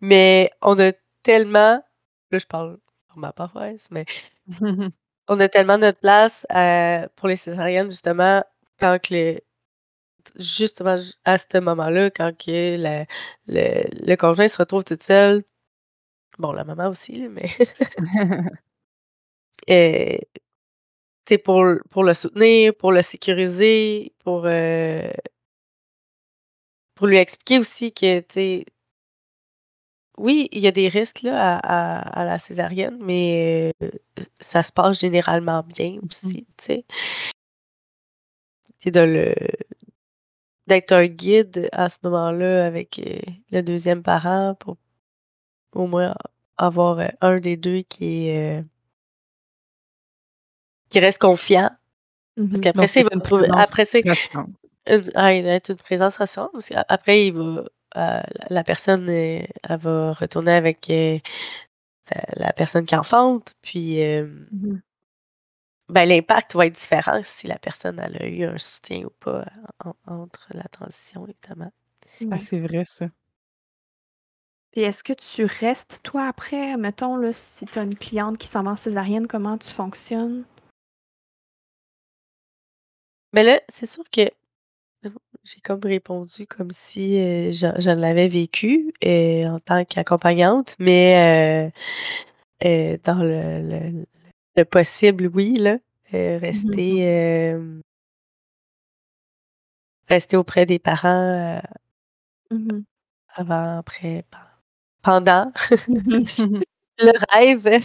Mais on a tellement, là je parle pour ma paroisse, mais on a tellement notre place euh, pour les césariennes, justement, quand que le, justement à ce moment-là, quand que le, le, conjoint se retrouve toute seule, bon, la maman aussi, mais euh, pour, pour le soutenir, pour le sécuriser, pour, euh, pour lui expliquer aussi que, tu oui, il y a des risques là, à, à, la césarienne, mais euh, ça se passe généralement bien mmh aussi, tu sais. de le d'être un guide à ce moment-là avec le deuxième parent pour au moins avoir un des deux qui est qui reste confiant. Parce mmh qu'après ça, il va me trouver. Après, c'est. Ah, il va être une présence rassurante. Parce qu'après, il va. Euh, la personne, elle va retourner avec euh, la personne qui enfante. Puis. Mmh ben, l'impact va être différent si la personne elle a eu un soutien ou pas entre la transition, évidemment. Ah, c'est vrai, ça. Puis est-ce que tu restes, toi, après, mettons, là, si tu as une cliente qui s'en va en césarienne, comment tu fonctionnes? Mais là, c'est sûr que j'ai comme répondu comme si euh, je, l'avais vécu euh, en tant qu'accompagnante, mais euh, dans le, le, possible, oui, là, mmh rester, rester auprès des parents mmh avant, après, pendant. Le rêve.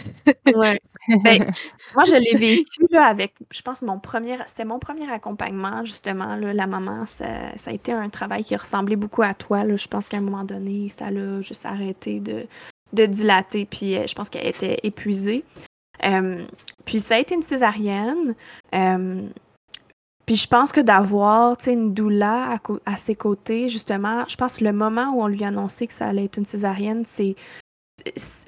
Ouais. Ben, moi, je l'ai vécu là, avec, je pense, mon premier, c'était mon premier accompagnement, justement. Là, la maman, ça, ça, a été un travail qui ressemblait beaucoup à toi. Là. Je pense qu'à un moment donné, ça l'a juste arrêté de, de dilater, puis euh, je pense qu'elle était épuisée. Euh, puis ça a été une césarienne. Euh, puis je pense que d'avoir une doula à, à, ses côtés, justement, je pense que le moment où on lui a annoncé que ça allait être une césarienne, c'est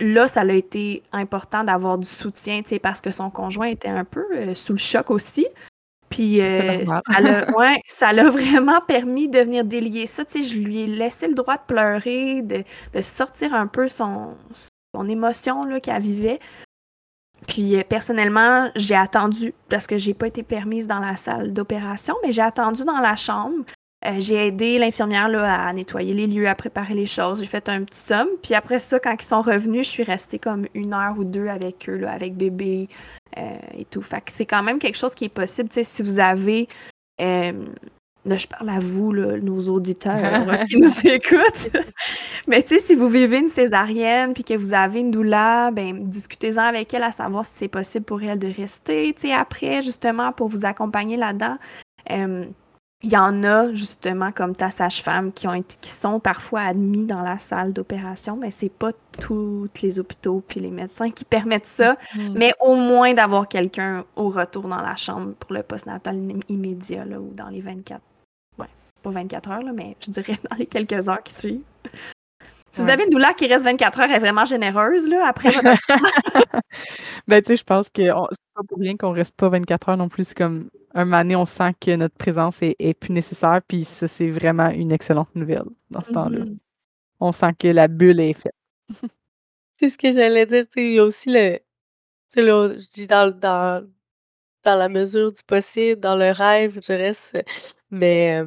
là, ça a été important d'avoir du soutien, parce que son conjoint était un peu euh, sous le choc aussi. Puis euh, ça l'a vraiment permis de venir délier ça. je lui ai laissé le droit de pleurer, de, sortir un peu son, son émotion qu'elle vivait. Puis euh, personnellement, j'ai attendu, parce que j'ai pas été permise dans la salle d'opération, mais j'ai attendu dans la chambre Euh, j'ai aidé l'infirmière là, à nettoyer les lieux, à préparer les choses. J'ai fait un petit somme. Puis après ça, quand ils sont revenus, je suis restée comme une heure ou deux avec eux, là, avec bébé euh, et tout. Fait que c'est quand même quelque chose qui est possible. Tu sais, si vous avez euh, Là, je parle à vous, là, nos auditeurs qui nous écoutent. Mais tu sais, si vous vivez une césarienne puis que vous avez une douleur, ben discutez-en avec elle à savoir si c'est possible pour elle de rester, tu sais, après, justement, pour vous accompagner là-dedans. Il y en a, justement, comme ta sage-femme, qui, ont été, qui sont parfois admis dans la salle d'opération, mais c'est pas tous les hôpitaux puis les médecins qui permettent ça, mm-hmm. mais au moins d'avoir quelqu'un au retour dans la chambre pour le postnatal immédiat là, ou dans les 24 pas 24 heures, là, mais je dirais dans les quelques heures qui suivent. Si vous avez une douleur qui reste 24 heures, elle est vraiment généreuse, là, après votre... ben, tu sais, je pense que c'est pas pour rien qu'on reste pas 24 heures non plus. C'est comme, un moment donné, on sent que notre présence est, plus nécessaire, puis ça, c'est vraiment une excellente nouvelle dans ce temps-là. Mm-hmm. On sent que la bulle est faite. c'est ce que j'allais dire, il y a aussi le... Là, je dis dans, dans, dans la mesure du possible, dans le rêve, je reste... Mais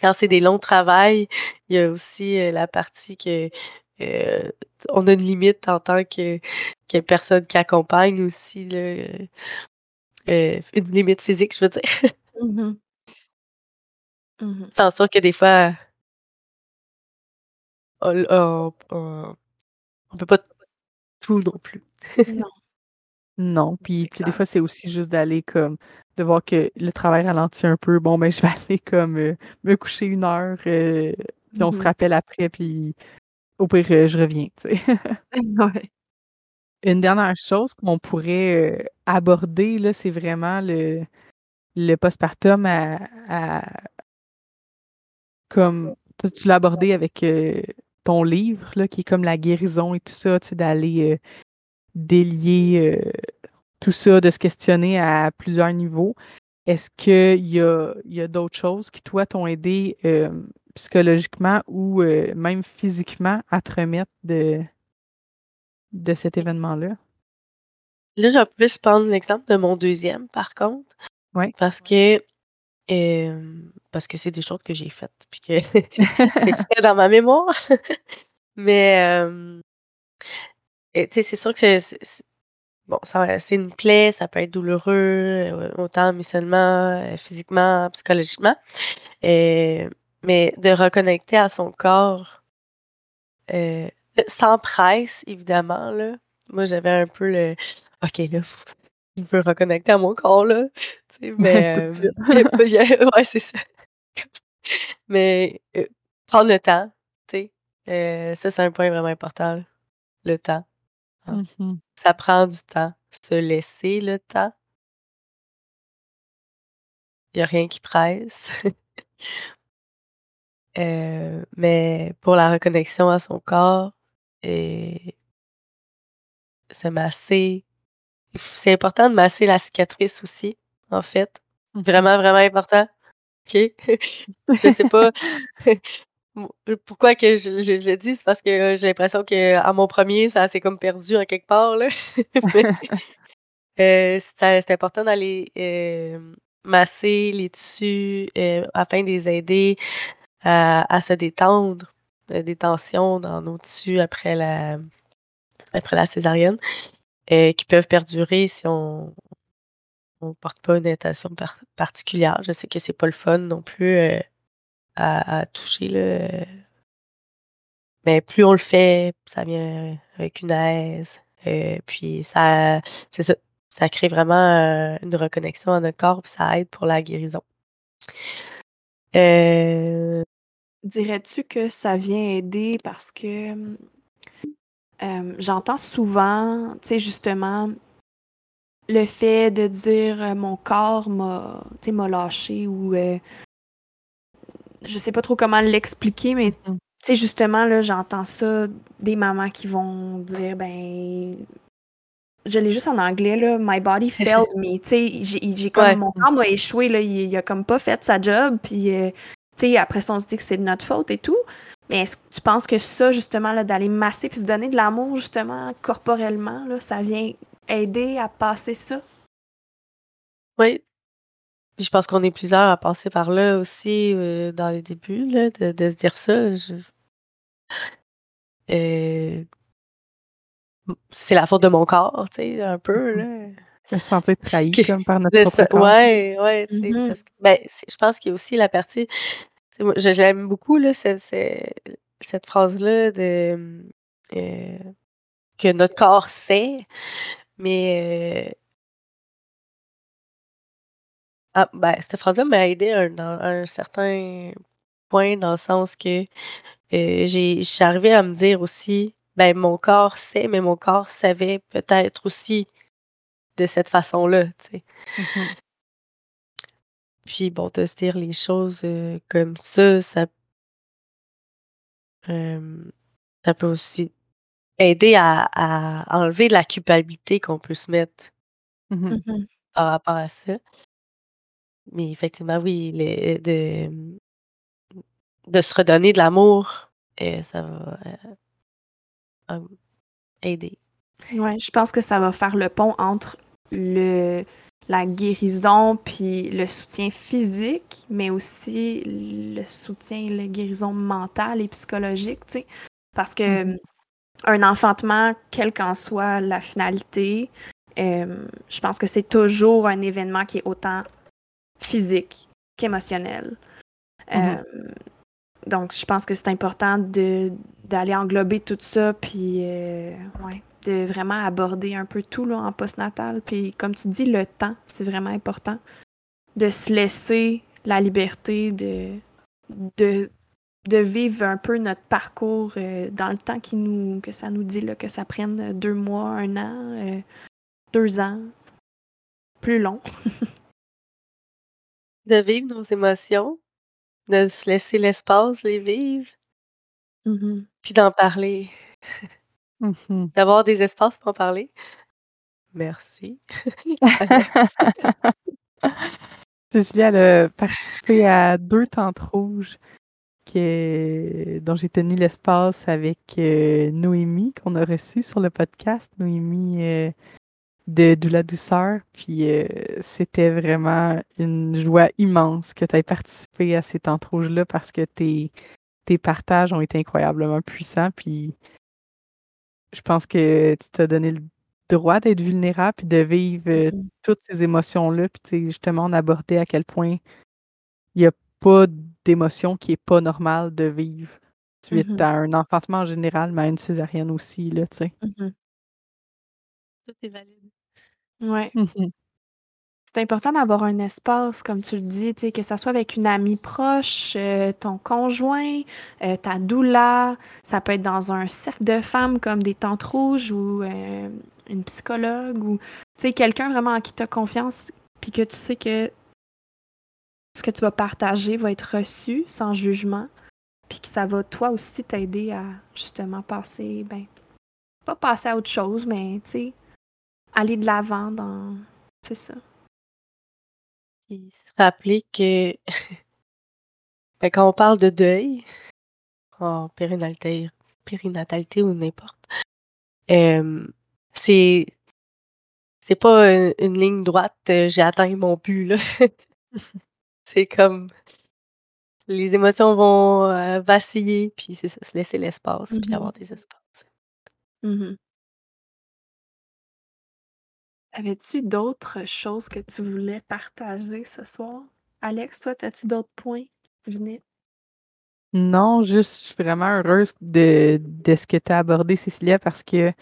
quand c'est des longs travails, il y a aussi, la partie que, on a une limite en tant que que personne qui accompagne aussi là, une limite physique, je veux dire. Mmh en sorte que des fois on on peut pas tout non plus. Non. Non, puis tu sais, des fois, c'est aussi juste d'aller comme de voir que le travail ralentit un peu. Bon, ben, je vais aller comme euh, me coucher une heure, euh, puis on se mmh rappelle après, puis au pire, euh, je reviens, tu sais. ouais. Une dernière chose qu'on pourrait aborder, là, c'est vraiment le, le postpartum à, comme tu l'as abordé avec ton livre, là, qui est comme la guérison et tout ça, d'aller délier tout ça, de se questionner à plusieurs niveaux. Est-ce qu'il y a d'autres choses qui, toi, t'ont aidé psychologiquement ou même physiquement à te remettre de, de cet événement-là? Là, je peux prendre l'exemple de mon deuxième, par contre. Oui. Parce que parce que c'est des choses que j'ai faites, puis que c'est fait dans ma mémoire. Mais tu sais, c'est sûr que c'est bon, c'est une plaie, ça peut être douloureux, euh, autant émotionnellement, euh, physiquement, psychologiquement. mais de reconnecter à son corps, euh, sans presse, évidemment, là. Moi, j'avais un peu le OK, là, je veux reconnecter à mon corps, là. Tu sais, mais ouais, c'est ça. Mais prendre le temps, tu sais. ça, c'est un point vraiment important, le temps. Ah. Mmh ça prend du temps, se laisser le temps. Il y a rien qui presse. Euh, mais pour la reconnexion à son corps et se masser. c'est important de masser la cicatrice aussi, en fait. Mmh vraiment, vraiment important. OK? Je sais pas. Euh, pourquoi que je, le dis? C'est parce que euh, j'ai l'impression qu'à mon premier, ça s'est comme perdu en quelque part. Là. Euh, c'est important d'aller masser les tissus afin de les aider à, se détendre, des tensions dans nos tissus après la, après la césarienne, qui peuvent perdurer si on ne porte pas une attention particulière. Je sais que c'est pas le fun non plus à, toucher. Là. Mais plus on le fait, ça vient avec une aise. Euh, puis ça, c'est ça, ça crée vraiment euh, une reconnexion à notre corps, puis ça aide pour la guérison. Euh, Dirais-tu que ça vient aider parce que j'entends souvent, tu sais, justement, le fait de dire mon corps m'a lâché ou je sais pas trop comment l'expliquer, mais mm. tu sais, justement, là, j'entends ça des mamans qui vont dire, ben, je l'ai juste en anglais, là, my body failed me. Tu sais, j'ai comme, mon corps m'a échoué, là, il, a comme pas fait sa job, puis, sais, après ça, on se dit que c'est de notre faute et tout. Mais est-ce que tu penses que ça, justement, d'aller masser puis se donner de l'amour, justement, corporellement, là, ça vient aider à passer ça? Oui. Puis je pense qu'on est plusieurs à passer par là aussi, euh, dans les débuts, là, de, de se dire ça. Je... Euh, c'est la faute de mon corps, tu sais, un peu, là. Se sentir trahi que- comme par notre propre corps. ouais, ouais, parce que, ben, je pense qu'il y a aussi la partie, je- j'aime beaucoup, là, cette, phrase-là de, euh, que notre corps sait, mais, euh, ah, ben, cette phrase-là m'a aidé à un, à un certain point, dans le sens que euh, j'ai, arrivée à me dire aussi, ben, mon corps sait, mais mon corps savait peut-être aussi de cette façon-là, tu sais. Mhm. Puis bon, de se dire les choses euh, comme ça, ça, euh, ça peut aussi aider à, à enlever la culpabilité qu'on peut se mettre Mhm. Mhm. par rapport à ça. Mais effectivement, oui, le- de, de se redonner de l'amour, euh, ça va euh, euh, aider. Ouais, je pense que ça va faire le pont entre le la guérison puis le soutien physique, mais aussi le soutien, la guérison mentale et psychologique, tu sais. Parce que Mhm. un enfantement, quelle qu'en soit la finalité, euh, je pense que c'est toujours un événement qui est autant physique qu'émotionnel. Mhm. Euh, donc, je pense que c'est important de d'aller englober tout ça, puis euh, ouais, de vraiment aborder un peu tout là, en postnatal. Puis, comme tu dis, le temps, c'est vraiment important. De se laisser la liberté de, de, de vivre un peu notre parcours euh, dans le temps qui nous, que ça nous dit, là, que ça prenne deux mois, un an, euh, deux ans, plus long. De vivre nos émotions, de se laisser l'espace les vivre, Mhm. puis d'en parler, Mhm. d'avoir des espaces pour en parler. Merci. Cécilie, elle a participé à deux tentes rouges que- dont j'ai tenu l'espace avec euh, Noémie, qu'on a reçue sur le podcast, Noémie euh, de Doula Douceur. Puis euh, c'était vraiment une joie immense que tu aies participé à ces tentes rouges-là parce que tes, tes partages ont été incroyablement puissants. Puis je pense que tu t'as donné le droit d'être vulnérable puis de vivre euh, Mhm. toutes ces émotions-là. Puis justement, on abordait à quel point il n'y a pas d'émotion qui est pas normale de vivre suite Mhm. à un enfantement en général, mais à une césarienne aussi, là, tu sais. Mhm. Tout est valide. Ouais. C'est important d'avoir un espace, comme tu le dis, que ça soit avec une amie proche, euh, ton conjoint, euh, ta doula. Ça peut être dans un cercle de femmes comme des tantes rouges ou euh, une psychologue ou quelqu'un vraiment en qui tu as confiance puis que tu sais que ce que tu vas partager va être reçu sans jugement puis que ça va toi aussi t'aider à justement passer, ben, pas passer à autre chose, mais tu sais, aller de l'avant dans. C'est ça. Puis se rappeler que ben, quand on parle de deuil, en périnatalité, périnatalité ou n'importe, euh, c'est c'est pas une, une ligne droite, euh, j'ai atteint mon but, là. c'est comme les émotions vont euh, vaciller, puis c'est ça, se laisser l'espace, puis Mhm. avoir des espaces. Mhm. Avais-tu d'autres choses que tu voulais partager ce soir? Alex, toi, as-tu d'autres points qui venaient? Non, juste, je suis vraiment heureuse de, de ce que tu as abordé, Cécilia, parce que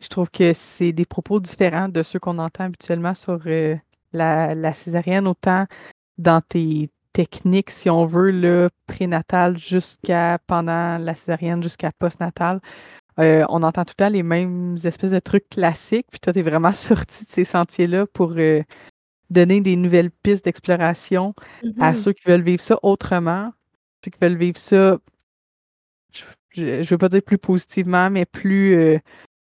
je trouve que c'est des propos différents de ceux qu'on entend habituellement sur euh, la, la césarienne, autant dans tes techniques, si on veut, là, prénatales jusqu'à pendant la césarienne, jusqu'à postnatale. Euh, on entend tout le temps les mêmes espèces de trucs classiques, puis toi, tu es vraiment sorti de ces sentiers-là pour euh, donner des nouvelles pistes d'exploration à Mhm. ceux qui veulent vivre ça autrement, ceux qui veulent vivre ça, je, je, je veux pas dire plus positivement, mais plus euh,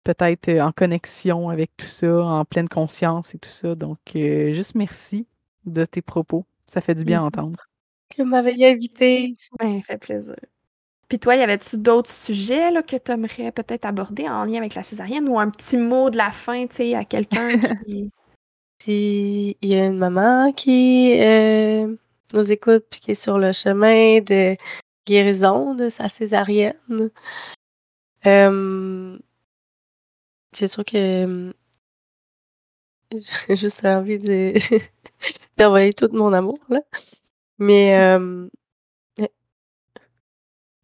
peut-être euh, en connexion avec tout ça, en pleine conscience et tout ça. Donc, euh, juste merci de tes propos. Ça fait du bien à Mhm. entendre. Que m'avait invité. Ben, ça fait plaisir. Puis toi, y avait-tu d'autres sujets là, que tu aimerais peut-être aborder en lien avec la césarienne ou un petit mot de la fin, tu sais, à quelqu'un qui. si il y a une maman qui euh, nous écoute puis qui est sur le chemin de guérison de sa césarienne. Euh, c'est sûr que j'ai juste envie de d'envoyer tout mon amour là. Mais euh,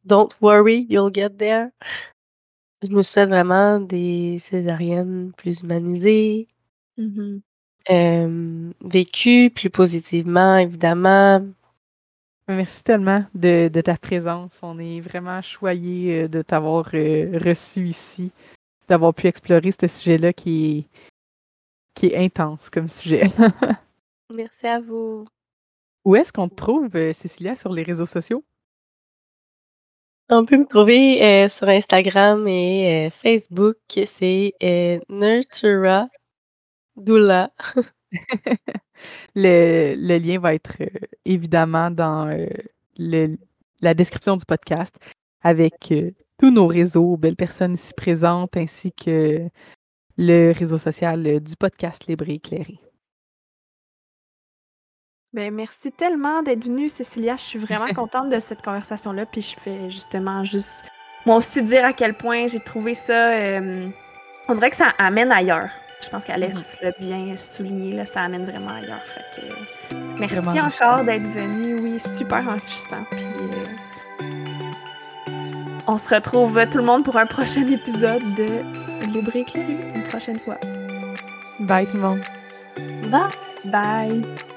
don't worry, you'll get there. Je me souhaite vraiment des césariennes plus humanisées, Mhm. euh, vécues plus positivement, évidemment. Merci tellement de, de ta présence. On est vraiment choyés euh, de t'avoir euh, reçu ici, d'avoir pu explorer ce sujet-là qui est, qui est intense comme sujet. Merci à vous. Où est-ce qu'on te trouve, Cécilia, sur les réseaux sociaux? On peut me trouver euh, sur Instagram et euh, Facebook. C'est euh, Nurtura Doula. Le, lien va être évidemment dans la description du podcast avec tous nos réseaux, belles personnes ici présentes, ainsi que le réseau social du podcast Libre et éclairé. Ben, merci tellement d'être venue, Cécilia. Je suis vraiment contente de cette conversation-là. Puis je fais justement juste, moi aussi, dire à quel point j'ai trouvé ça. euh, on dirait que ça amène ailleurs. Je pense qu'Alex l'a bien souligné, là, ça amène vraiment ailleurs. Fait que, merci Vraiment encore d'être venu. Oui, super enrichissant. Puis euh, on se retrouve euh, tout le monde pour un prochain épisode de Libre et éclairé une prochaine fois. Bye tout le monde! Bye! Bye!